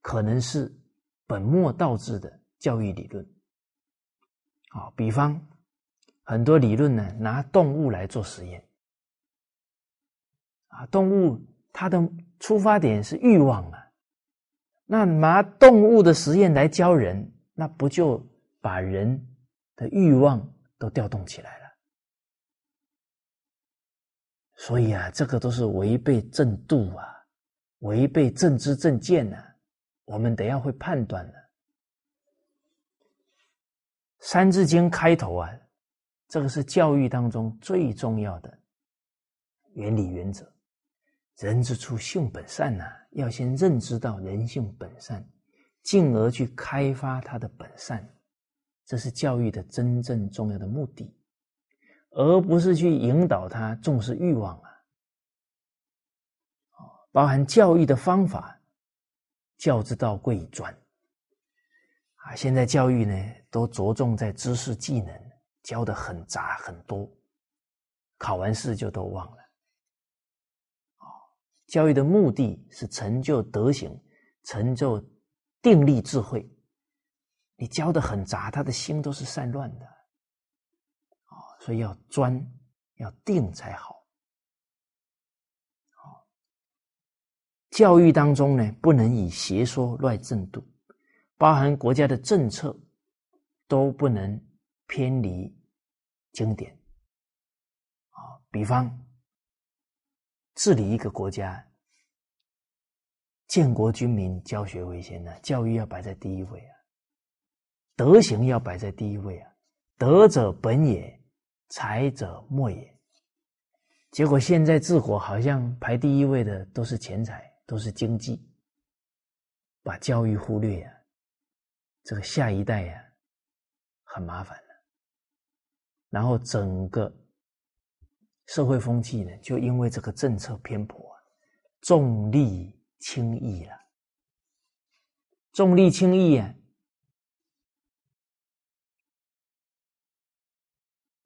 可能是本末倒置的教育理论。啊，比方很多理论呢，拿动物来做实验。啊，动物它的出发点是欲望啊，那拿动物的实验来教人，那不就把人的欲望都调动起来了？所以啊，这个都是违背正度啊，违背正知正见呐。我们得要会判断的。《三字经》开头啊，这个是教育当中最重要的原理原则。人之初，性本善呐，要先认知到人性本善，进而去开发他的本善，这是教育的真正重要的目的，而不是去引导他重视欲望啊。包含教育的方法，教之道贵以专啊。现在教育呢，都着重在知识技能，教的很杂很多，考完试就都忘了啊。教育的目的是成就德行，成就定力智慧。你教的很杂，他的心都是散乱的，啊，所以要专，要定才好。教育当中呢，不能以邪说乱正度，包含国家的政策都不能偏离经典。啊，比方。治理一个国家，建国军民，教学为先呢。教育要摆在第一位啊，德行要摆在第一位啊。德者本也，才者末也。结果现在治国好像排第一位的都是钱财，都是经济，把教育忽略呀。这个下一代呀，很麻烦了。然后整个。社会风气呢，就因为这个政策偏颇，重利轻义了。重利轻义啊，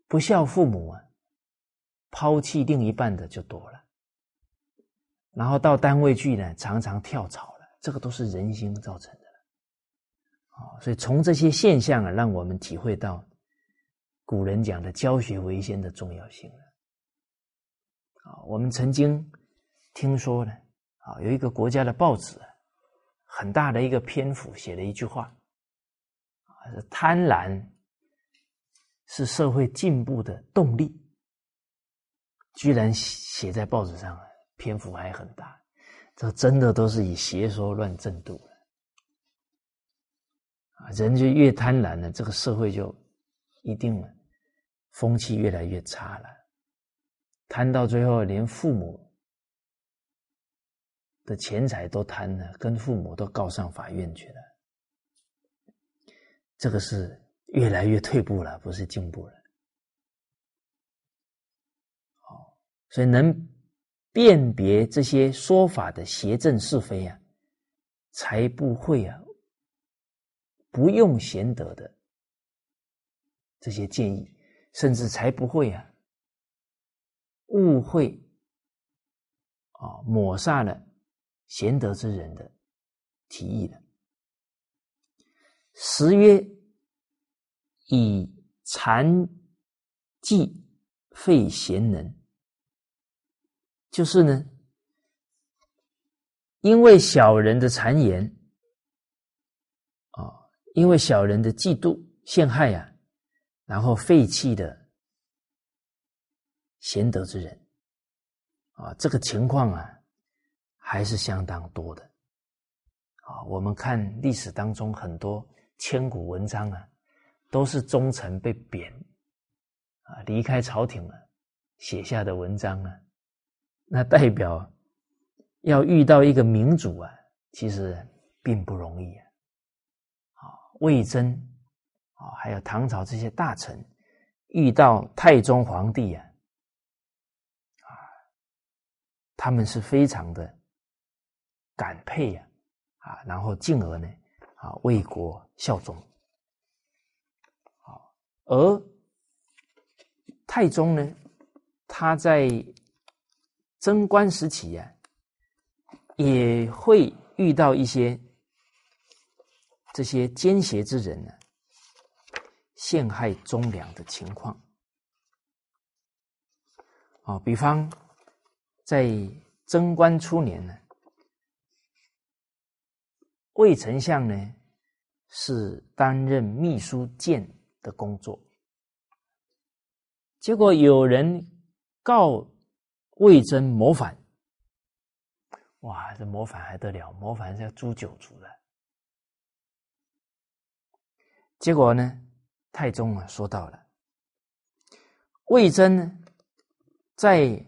不孝父母啊，抛弃另一半的就多了。然后到单位去呢，常常跳槽了，这个都是人心造成的。啊，所以从这些现象啊，让我们体会到古人讲的教学为先的重要性了。啊，我们曾经听说呢，啊，有一个国家的报纸，很大的一个篇幅写了一句话，啊，贪婪是社会进步的动力，居然写在报纸上了，篇幅还很大，这真的都是以邪说乱正度了，啊，人就越贪婪呢，这个社会就一定了风气越来越差了。贪到最后，连父母的钱财都贪了，跟父母都告上法院去了。这个是越来越退步了，不是进步了。好，所以能辨别这些说法的邪正是非啊，才不会啊不用贤德的这些建议，甚至才不会啊。误会啊，抹煞了贤德之人的提议的。十曰：以残计废贤能，就是呢，因为小人的谗言啊，因为小人的嫉妒陷害呀，然后废弃的。贤德之人，啊，这个情况啊，还是相当多的。啊，我们看历史当中很多千古文章啊，都是忠臣被贬啊，离开朝廷了写下的文章啊，那代表要遇到一个明主啊，其实并不容易啊。魏征啊，还有唐朝这些大臣遇到太宗皇帝啊，啊，他们是非常的感佩呀。啊，然后进而呢，啊，为国效忠。好，而太宗呢，他在贞观时期呀，也会遇到一些这些奸邪之人呢，陷害忠良的情况。啊，比方在贞观初年呢。魏丞相呢，是担任秘书监的工作。结果有人告魏征谋反，哇，这谋反还得了？谋反是要诛九族的。结果呢，太宗啊说到了，魏征呢，在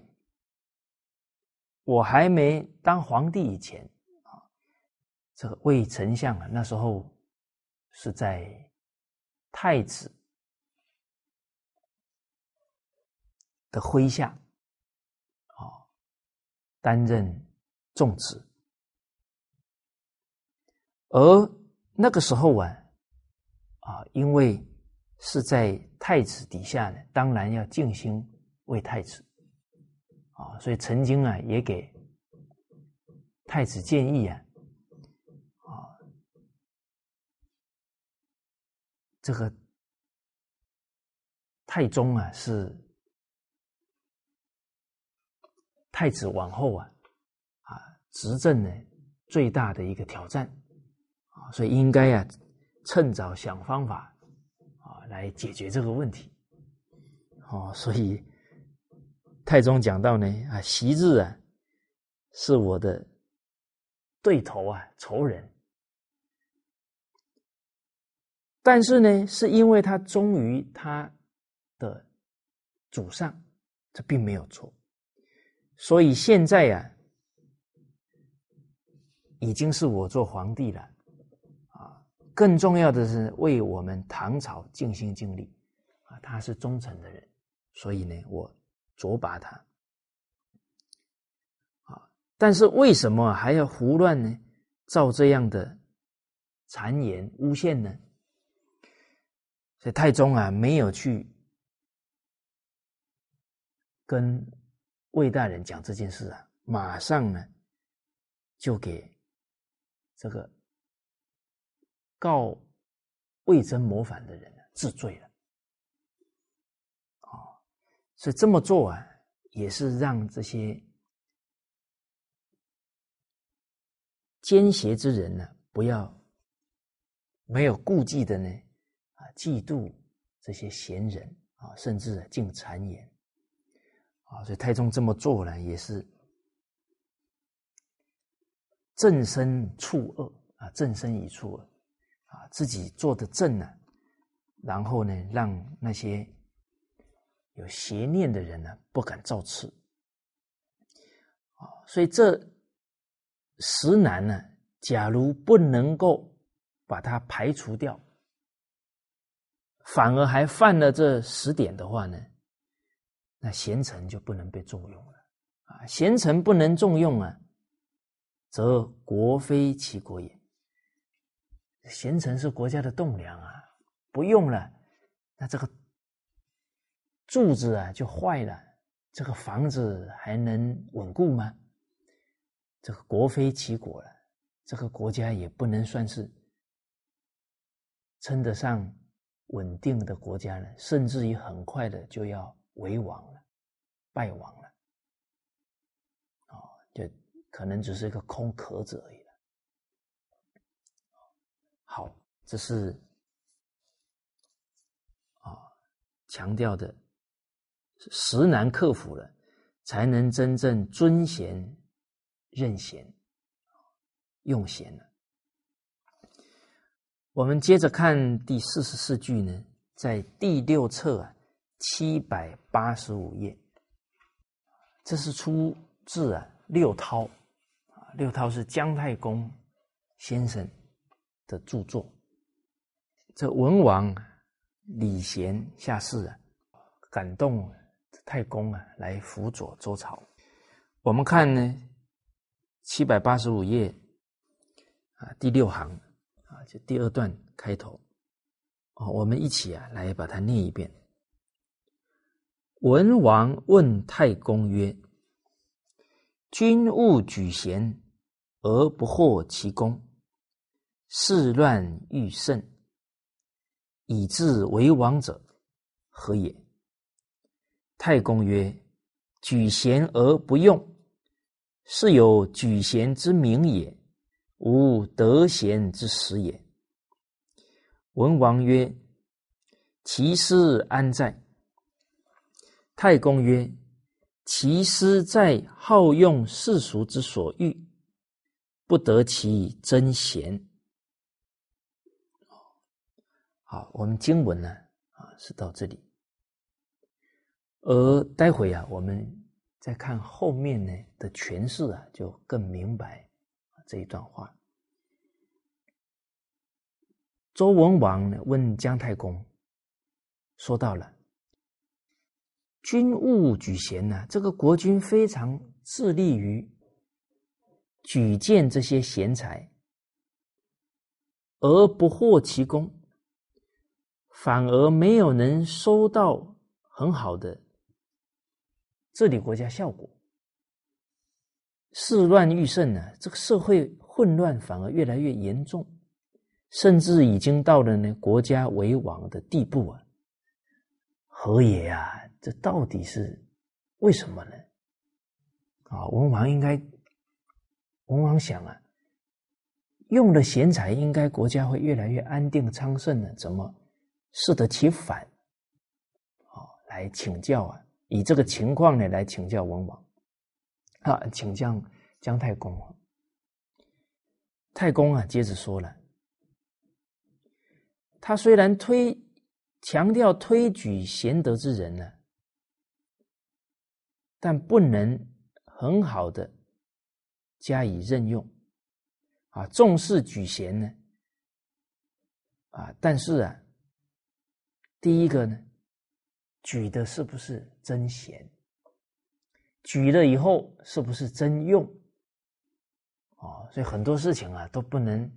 我还没当皇帝以前啊。这个魏丞相啊，那时候是在太子的麾下，担任重职。而那个时候啊，啊，因为是在太子底下呢，当然要静心为太子，啊，所以曾经啊，也给太子建议啊啊。这个太宗啊，是太子往后啊，啊执政呢最大的一个挑战啊，所以应该啊趁早想方法啊来解决这个问题。哦，所以太宗讲到呢啊，习字啊是我的对头啊，仇人。但是呢，是因为他忠于他的祖上，这并没有错。所以现在呀，已经是我做皇帝了啊。更重要的是为我们唐朝尽心尽力啊。他是忠诚的人，所以呢，我卓拔他啊。但是为什么还要胡乱呢？造这样的谗言诬陷呢？所以太宗啊，没有去跟魏大人讲这件事啊，马上呢就给这个告魏征谋反的人治罪了。啊，所以这么做啊，也是让这些奸邪之人呢，不要没有顾忌的呢。啊嫉妒这些贤人啊，甚至尽谗言啊，所以太宗这么做呢，也是正身处恶啊，正身以处恶啊，自己做的正呢，然后呢，让那些有邪念的人呢，不敢造次啊，所以这实难呢，假如不能够把它排除掉。反而还犯了这十点的话呢，那贤臣就不能被重用了啊！贤臣不能重用啊，则国非其国也。贤臣是国家的栋梁啊，不用了，那这个柱子啊就坏了，这个房子还能稳固吗？这个国非其国了，这个国家也不能算是称得上。稳定的国家了，甚至于很快的就要为王了、败亡了，哦，就可能只是一个空壳子而已了。好，这是啊强调的，实难克服了才能真正尊贤任贤用贤了。我们接着看第四十四句呢，在第六册啊七百八十五页，这是出自啊六韬啊，六韬是姜太公先生的著作。这文王礼贤下士啊，感动太公啊，来辅佐周朝。我们看呢，七百八十五页啊第六行。啊，就第二段开头，哦，我们一起啊来把它念一遍。文王问太公曰：“君勿举贤而不获其功，事乱欲胜，以致为王者，何也？”太公曰：“举贤而不用，是有举贤之名也。”无得贤之实也。文王曰：“其师安在？”太公曰：“其师在好用世俗之所欲，不得其真贤。”好，我们经文呢啊是到这里，而待会啊我们再看后面呢的诠释啊，就更明白。这一段话，周文王呢问姜太公，说到了君务举贤呢，这个国君非常致力于举荐这些贤才，而不获其功，反而没有能收到很好的治理国家效果。事乱欲胜呢，这个社会混乱反而越来越严重，甚至已经到了呢国家为亡的地步啊！何也呀？这到底是为什么呢？啊，文王应该，文王想啊，用了贤才，应该国家会越来越安定昌盛呢？怎么适得其反？啊，来请教啊，以这个情况呢来请教文王。啊，请教姜太公。太公啊，接着说了，他虽然推强调推举贤德之人呢，但不能很好的加以任用。啊，重视举贤呢，啊，但是啊，第一个呢，举的是不是真贤？举了以后是不是真用？哦，所以很多事情啊都不能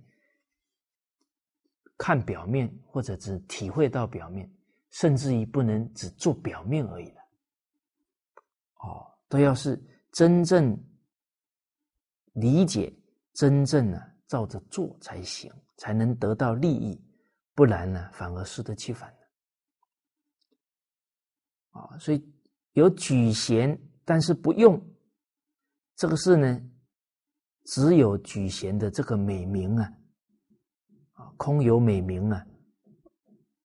看表面，或者只体会到表面，甚至于不能只做表面而已了。哦，都要是真正理解，真正呢照着做才行，才能得到利益，不然呢反而适得其反啊，所以有举贤。但是不用这个事呢，只有举贤的这个美名啊，啊，空有美名啊，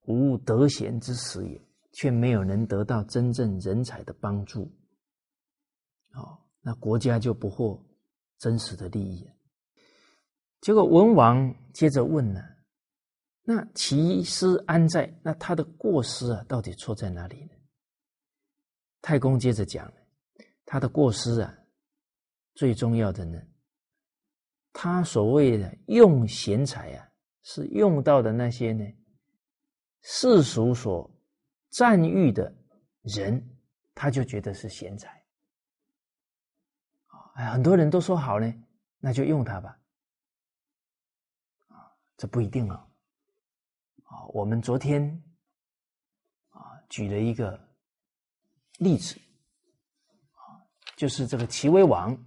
无得贤之实也，却没有能得到真正人才的帮助，哦，那国家就不获真实的利益。结果文王接着问呢：“那其师安在？那他的过失啊，到底错在哪里呢？”太公接着讲。他的过失啊，最重要的呢，他所谓的用贤才啊，是用到的那些呢世俗所赞誉的人，他就觉得是贤才。很多人都说好呢，那就用它吧。这不一定啊。啊，我们昨天啊举了一个例子。啊就是这个齐威王，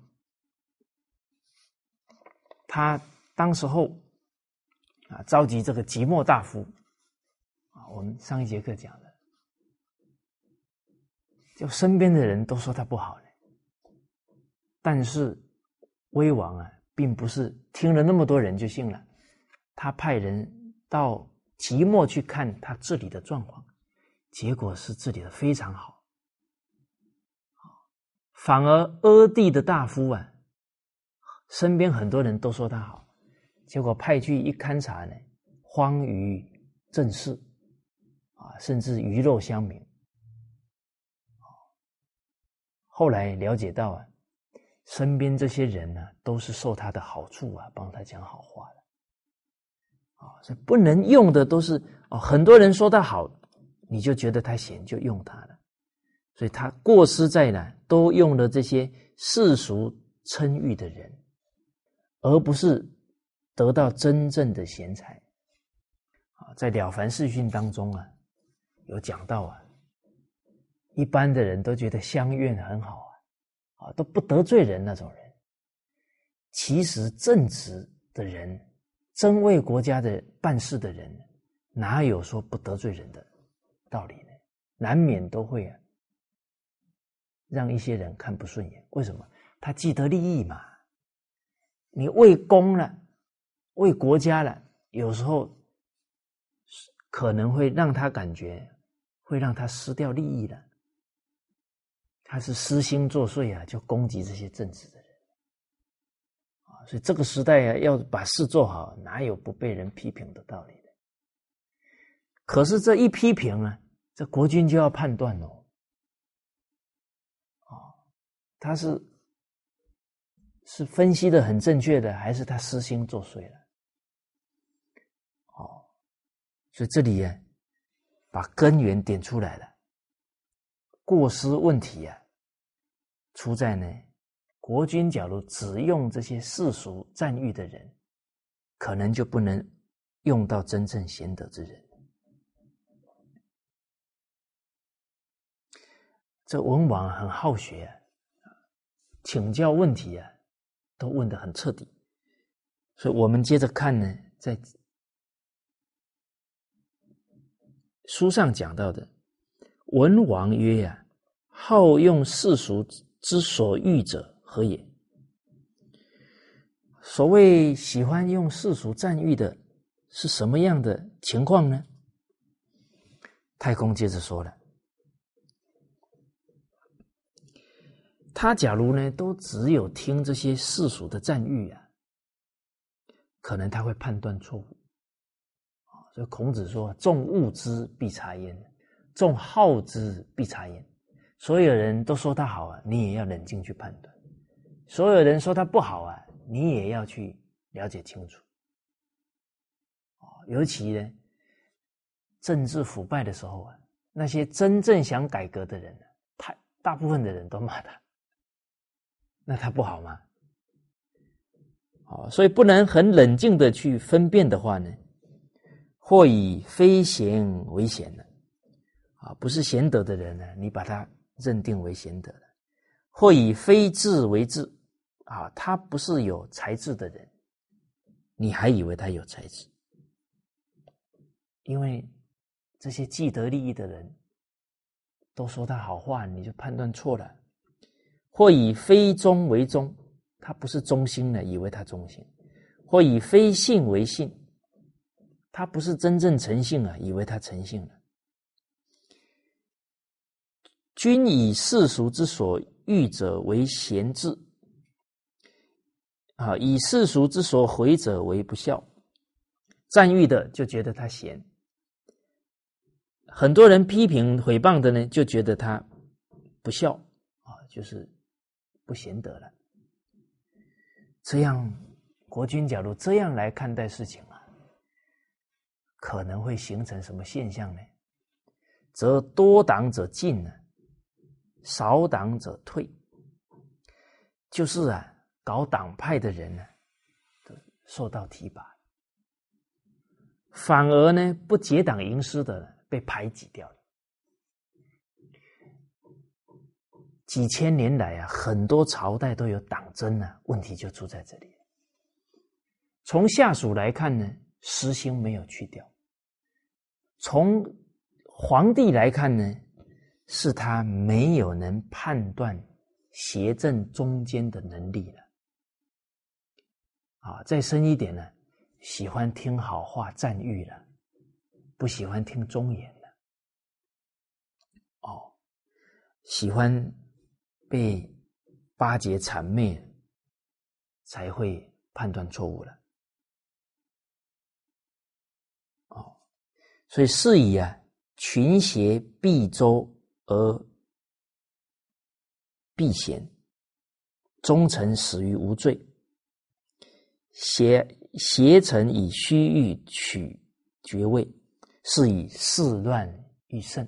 他当时候啊召集这个即墨大夫啊，我们上一节课讲的，就身边的人都说他不好，但是威王啊，并不是听了那么多人就信了，他派人到即墨去看他治理的状况，结果是治理的非常好。反而阿帝的大夫啊，身边很多人都说他好，结果派去一勘察呢，荒于正室，啊，甚至鱼肉乡民。后来了解到啊，身边这些人呢，都是受他的好处啊，帮他讲好话的。啊，所以不能用的都是哦，很多人说他好，你就觉得他贤，就用他了。所以他过失在哪？都用了这些世俗称誉的人，而不是得到真正的贤才。啊，在《了凡四训》当中啊，有讲到啊，一般的人都觉得乡愿很好啊，啊，都不得罪人那种人。其实正直的人。真为国家的办事的人，哪有说不得罪人的道理呢？难免都会，让一些人看不顺眼。为什么？他既得利益嘛。你为公了，为国家了，有时候可能会让他感觉，会让他失掉利益了。他是私心作祟啊，就攻击这些正直的人啊。所以这个时代啊，要把事做好，哪有不被人批评的道理呢？可是这一批评呢，这国君就要判断哦，哦，他是是分析的很正确的，还是他私心作祟了？哦，所以这里啊，把根源点出来了，过失问题啊，出在呢。国君假如只用这些世俗赞誉的人，可能就不能用到真正贤德之人。这文王很好学啊，请教问题啊，都问的很彻底。所以我们接着看呢，在书上讲到的，文王曰呀：“好用世俗之所欲者。”何也？所谓喜欢用世俗赞誉的，是什么样的情况呢？太公接着说了，他假如呢，都只有听这些世俗的赞誉啊，可能他会判断错误所以孔子说：“众恶之必察焉，众好之必察焉。”所有人都说他好啊，你也要冷静去判断。所有人说他不好啊，你也要去了解清楚。哦，尤其呢，政治腐败的时候啊，那些真正想改革的人，太大部分的人都骂他，那他不好吗？哦，所以不能很冷静的去分辨的话呢，或以非贤为贤了，啊，不是贤德的人呢，你把他认定为贤德的，或以非智为智。啊，他不是有才智的人，你还以为他有才智？因为这些既得利益的人都说他好话，你就判断错了。或以非忠为忠，他不是忠心的，以为他忠心；或以非信为信，他不是真正诚信啊，以为他诚信了。君以世俗之所欲者为贤智。啊，以世俗之所毁者为不孝，赞誉的就觉得他贤；很多人批评毁谤的呢，就觉得他不孝啊，就是不贤德了。这样，国君假如这样来看待事情啊，可能会形成什么现象呢？则多党者进呢，少党者退，就是啊。搞党派的人呢，都受到提拔，反而呢不结党营私的被排挤掉了。几千年来啊，很多朝代都有党争呢，问题就出在这里。从下属来看呢，私心没有去掉；从皇帝来看呢，是他没有能判断邪正中间的能力了。啊，再深一点呢，喜欢听好话赞誉了，不喜欢听忠言了。哦，喜欢被巴结谄媚，才会判断错误了。哦，所以是以啊，群邪必周而避贤，忠臣死于无罪。邪邪臣以虚欲取爵位，是以事乱欲胜。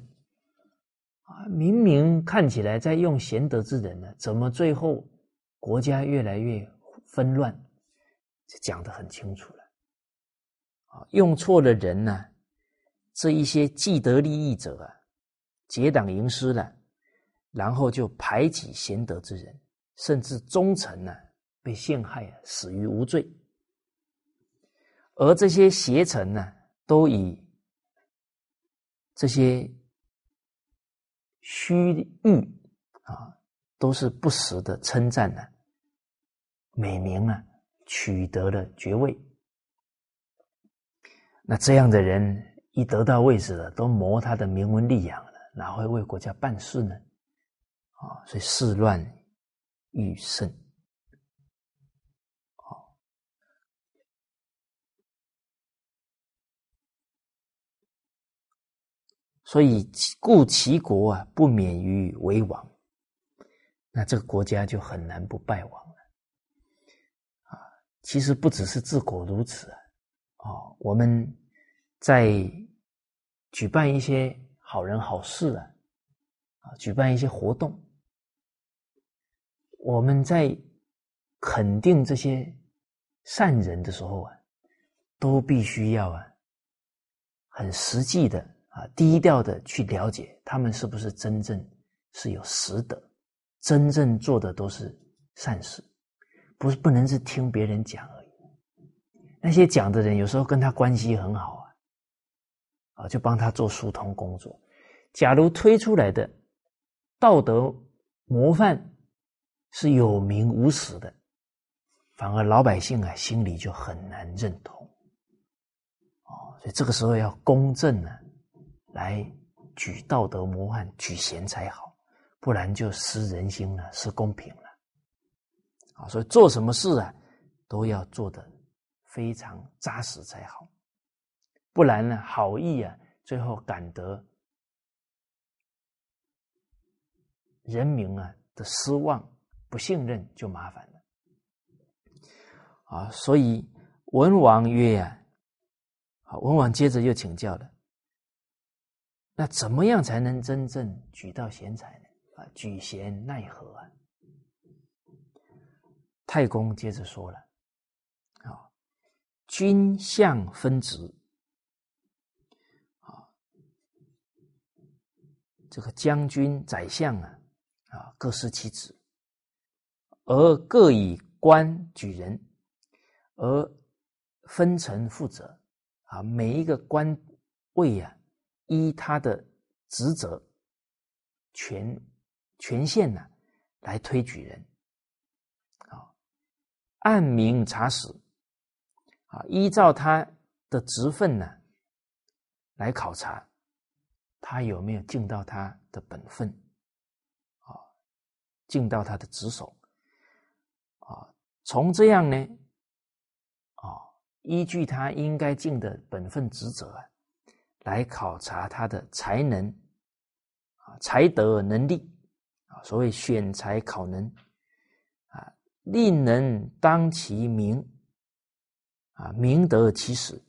啊，明明看起来在用贤德之人呢，怎么最后国家越来越纷乱？就讲得很清楚了。啊，用错了人呢，这一些既得利益者啊，结党营私了，然后就排挤贤德之人，甚至忠臣呢被陷害啊，死于无罪。而这些邪臣呢，都以这些。虚誉啊，都是不实的称赞呢，美名啊，取得了爵位。那这样的人一得到位置了，都谋他的名闻利养了，哪会为国家办事呢？啊，所以事乱欲胜。所以，故其国啊，不免于为王。那这个国家就很难不败亡了。啊，其实不只是治国如此啊。哦，我们在举办一些好人好事啊，啊，举办一些活动，我们在肯定这些善人的时候啊，都必须要啊，很实际的。啊，低调的去了解他们是不是真正是有实德，真正做的都是善事，不是不能是听别人讲而已。那些讲的人有时候跟他关系很好啊，啊，就帮他做疏通工作。假如推出来的道德模范是有名无实的，反而老百姓啊心里就很难认同。哦，所以这个时候要公正呢。来举道德模范，举贤才好，不然就失人心了，失公平了。啊，所以做什么事啊，都要做的非常扎实才好，不然呢，好意啊，最后感得人民啊的失望、不信任，就麻烦了。啊，所以文王曰啊，好，文王接着又请教了。那怎么样才能真正举到贤才呢？啊，举贤奈何啊？太公接着说了：啊，君相分职，啊，这个将军、宰相啊，啊，各司其职，而各以官举人，而分层负责，啊，每一个官位呀。依他的职责、权权限呢，来推举人，啊，按名查实，啊，依照他的职分呢，来考察他有没有尽到他的本分，尽到他的职守，啊，从这样呢，啊，依据他应该尽的本分职责啊。来考察他的才能啊，才德能力啊，所谓选才考能啊，令人当其名啊，明得其实，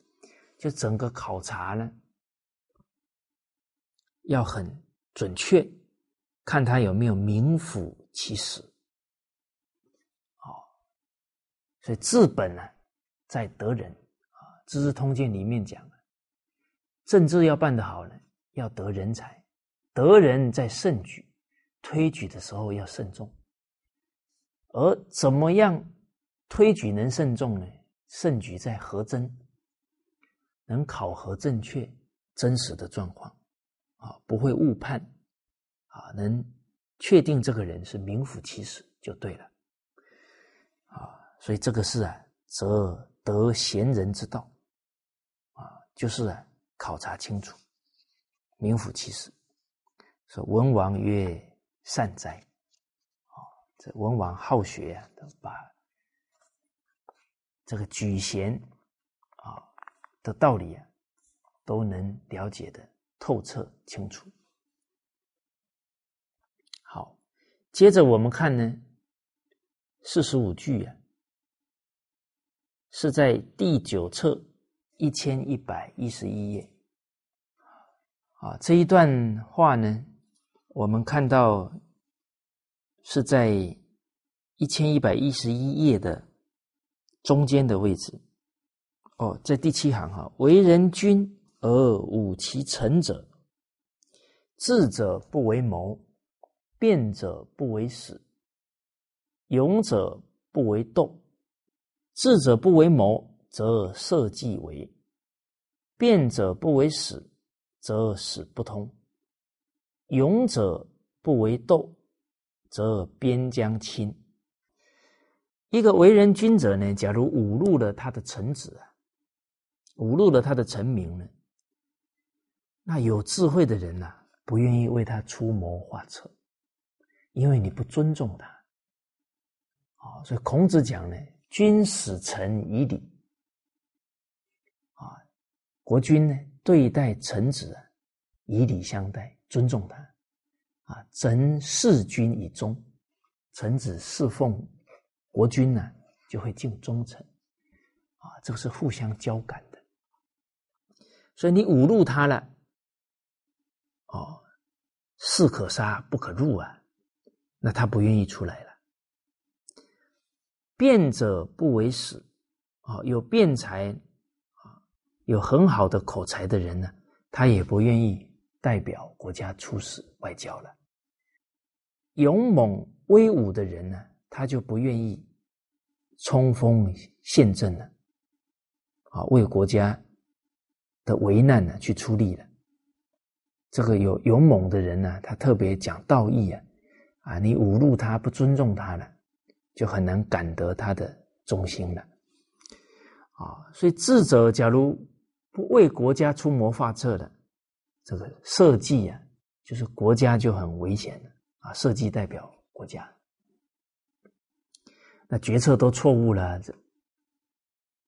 就整个考察呢，要很准确，看他有没有名副其实。哦，所以治本呢，在得人啊，《资治通鉴》里面讲。政治要办得好呢，要得人才，得人在慎举，推举的时候要慎重。而怎么样推举能慎重呢？慎举在核真，能考核正确、真实的状况，啊，不会误判，啊，能确定这个人是名副其实就对了，啊，所以这个是啊，则得贤人之道，啊，就是啊。考察清楚，名副其实。说文王曰：“善哉！”啊，这文王好学啊，都把这个举贤啊的道理啊，都能了解的透彻清楚。好，接着我们看呢，四十五句啊，是在第九册一千一百一十一页。啊，这一段话呢，我们看到是在一千一百一十一页的中间的位置。哦，在第七行哈，为人君而侮其臣者，智者不为谋。辩者不为史，勇者不为斗，智者不为谋，则社稷为；辩者不为史，则史不通；勇者不为斗，则边疆侵。一个为人君者呢，假如侮辱了他的臣子啊，侮辱了他的臣民呢，那有智慧的人呐，不愿意为他出谋划策。因为你不尊重他，啊，所以孔子讲呢：“君使臣以礼。”啊，国君呢对待臣子以礼相待，尊重他，啊，臣事君以忠，臣子侍奉国君呢就会尽忠诚，啊，这个是互相交感的。所以你侮辱他了，哦，士可杀不可辱啊。那他不愿意出来了。辩者不为史，啊，有辩才啊，有很好的口才的人呢，他也不愿意代表国家出使外交了。勇猛威武的人呢，他就不愿意冲锋陷阵了，啊，为国家的危难呢去出力了。这个有勇猛的人呢，他特别讲道义啊。啊，你侮辱他，不尊重他了，就很难感得他的忠心了。啊，所以智者假如不为国家出谋划策的，这个社稷啊，就是国家就很危险了。啊，社稷代表国家，那决策都错误了，这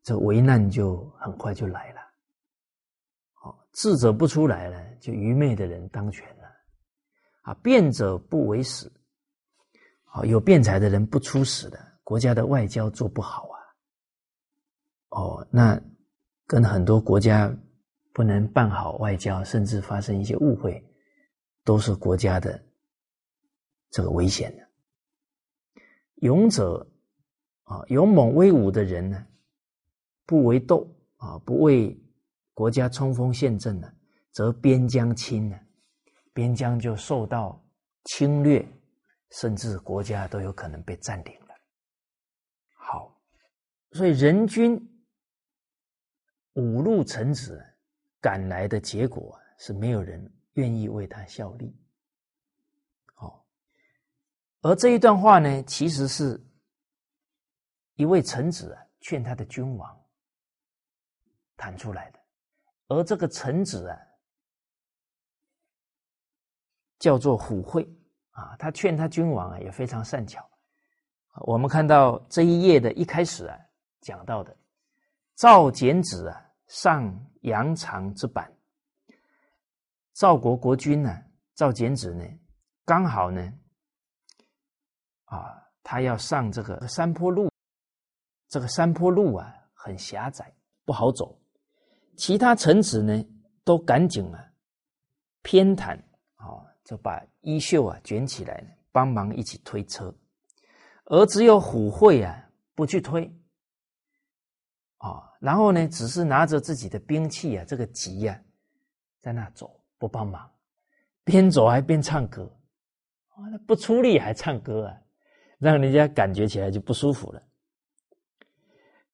这危难就很快就来了。好，智者不出来了，就愚昧的人当权了。啊，辩者不为史。有辩才的人不出使的，国家的外交做不好啊。哦，那跟很多国家不能办好外交，甚至发生一些误会，都是国家的这个危险的。勇者啊，勇猛威武的人呢，不为斗啊，不为国家冲锋陷阵呢，则边疆侵呢，边疆就受到侵略。甚至国家都有可能被占领了。好，所以人均五路臣子赶来的结果是没有人愿意为他效力。好，而这一段话呢，其实是一位臣子劝他的君王谈出来的，而这个臣子啊叫做虎会。啊，他劝他君王啊，也非常善巧。我们看到这一页的一开始啊，讲到的赵简子啊上阳长之板，赵国国君呢，赵简子呢，刚好呢，啊，他要上这个山坡路，这个山坡路啊很狭窄，不好走，其他臣子呢都赶紧啊偏袒啊。就把衣袖啊卷起来，帮忙一起推车，而只有虎会啊不去推，啊，然后呢，只是拿着自己的兵器啊，这个戟呀，在那走，不帮忙，边走还边唱歌，啊，不出力还唱歌啊，让人家感觉起来就不舒服了。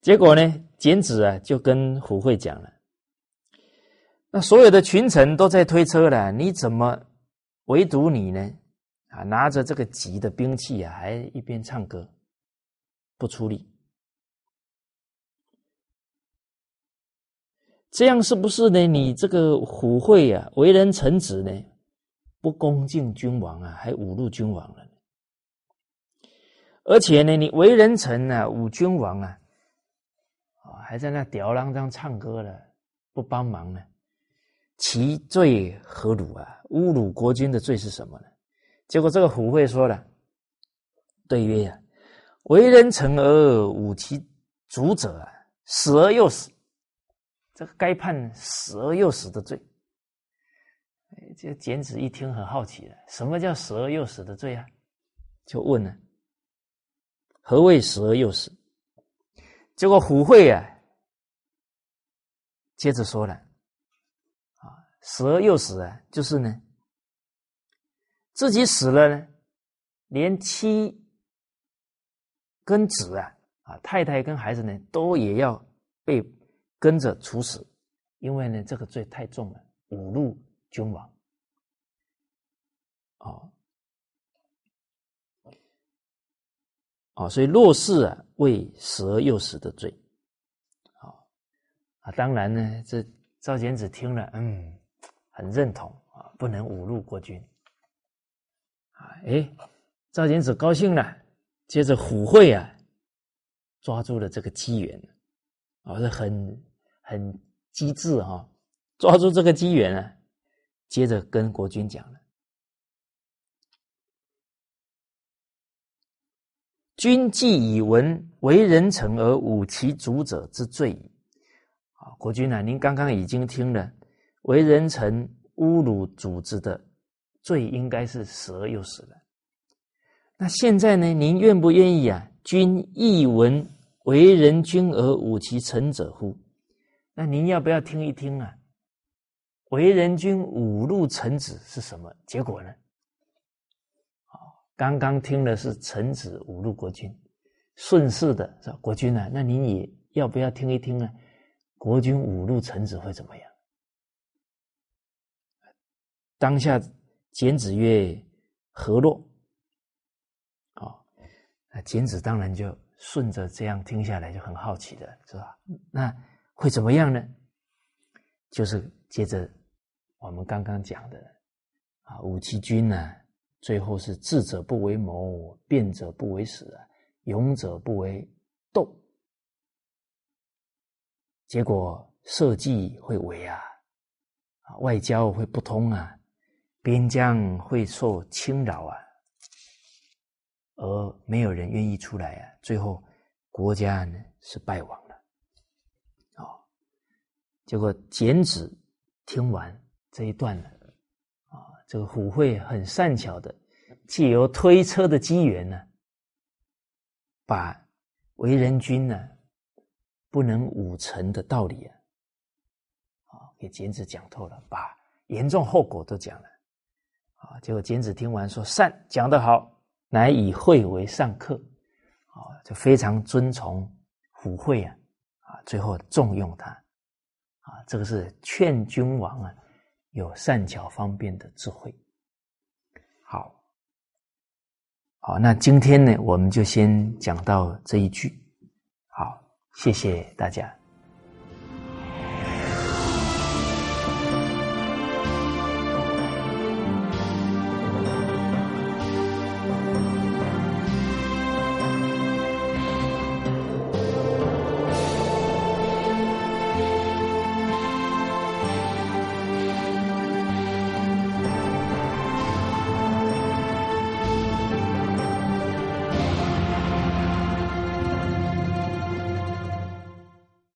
结果呢，简子啊就跟虎会讲了，那所有的群臣都在推车了，你怎么？唯独你呢，啊，拿着这个戟的兵器啊，还一边唱歌，不出力，这样是不是呢？你这个虎会啊，为人臣子呢，不恭敬君王啊，还侮辱君王了。而且呢，你为人臣啊，侮君王啊，啊，还在那吊郎当唱歌了，不帮忙呢，其罪何辱啊？侮辱国君的罪是什么呢？结果这个虎会说了，对曰呀，为人臣而侮其主者啊，死而又死，这个该判死而又死的罪。这简子一听很好奇了，什么叫死而又死的罪啊？就问了，何谓死而又死？结果虎会啊，接着说了，啊，死而又死啊，就是呢，自己死了呢，连妻跟子啊，啊，太太跟孩子呢，都也要被跟着处死，因为呢，这个罪太重了，侮辱君王。哦，哦，所以若是啊，为死而又死的罪，好啊，当然呢，这赵简子听了，嗯，很认同啊，不能侮辱国君。啊。哎，赵简子高兴了，接着虎会啊，抓住了这个机缘，啊，是很很机智哈，抓住这个机缘啊，接着跟国君讲了。君既以闻为人臣而侮其主者之罪矣。啊，国君啊，您刚刚已经听了为人臣侮辱主子的罪，应该是死而又死了。那现在呢，您愿不愿意啊？君亦闻为人君而侮其臣者乎？那您要不要听一听啊？为人君侮辱臣子是什么结果呢？刚刚听的是臣子侮辱国君，顺势的是国君呢？那您也要不要听一听呢？国君侮辱臣子会怎么样？当下简子曰：“何若？”啊，那简子当然就顺着这样听下来，就很好奇的是吧？那会怎么样呢？就是接着我们刚刚讲的啊，武其君呢？最后是智者不为谋，辩者不为死，勇者不为斗。结果社稷会危啊，啊，外交会不通啊，边疆会受侵扰啊，而没有人愿意出来啊，最后国家呢是败亡了。啊，结果简子听完这一段呢。啊这个虎会很善巧的，借由推车的机缘呢，把为人君呢不能武臣的道理啊，啊给简子讲透了，把严重后果都讲了，啊，结果简子听完说善讲得好，乃以会为上客，啊，就非常尊崇虎惠啊，啊，最后重用他，啊，这个是劝君王啊。有善巧方便的智慧，好，好，那今天呢，我们就先讲到这一句，好，谢谢大家。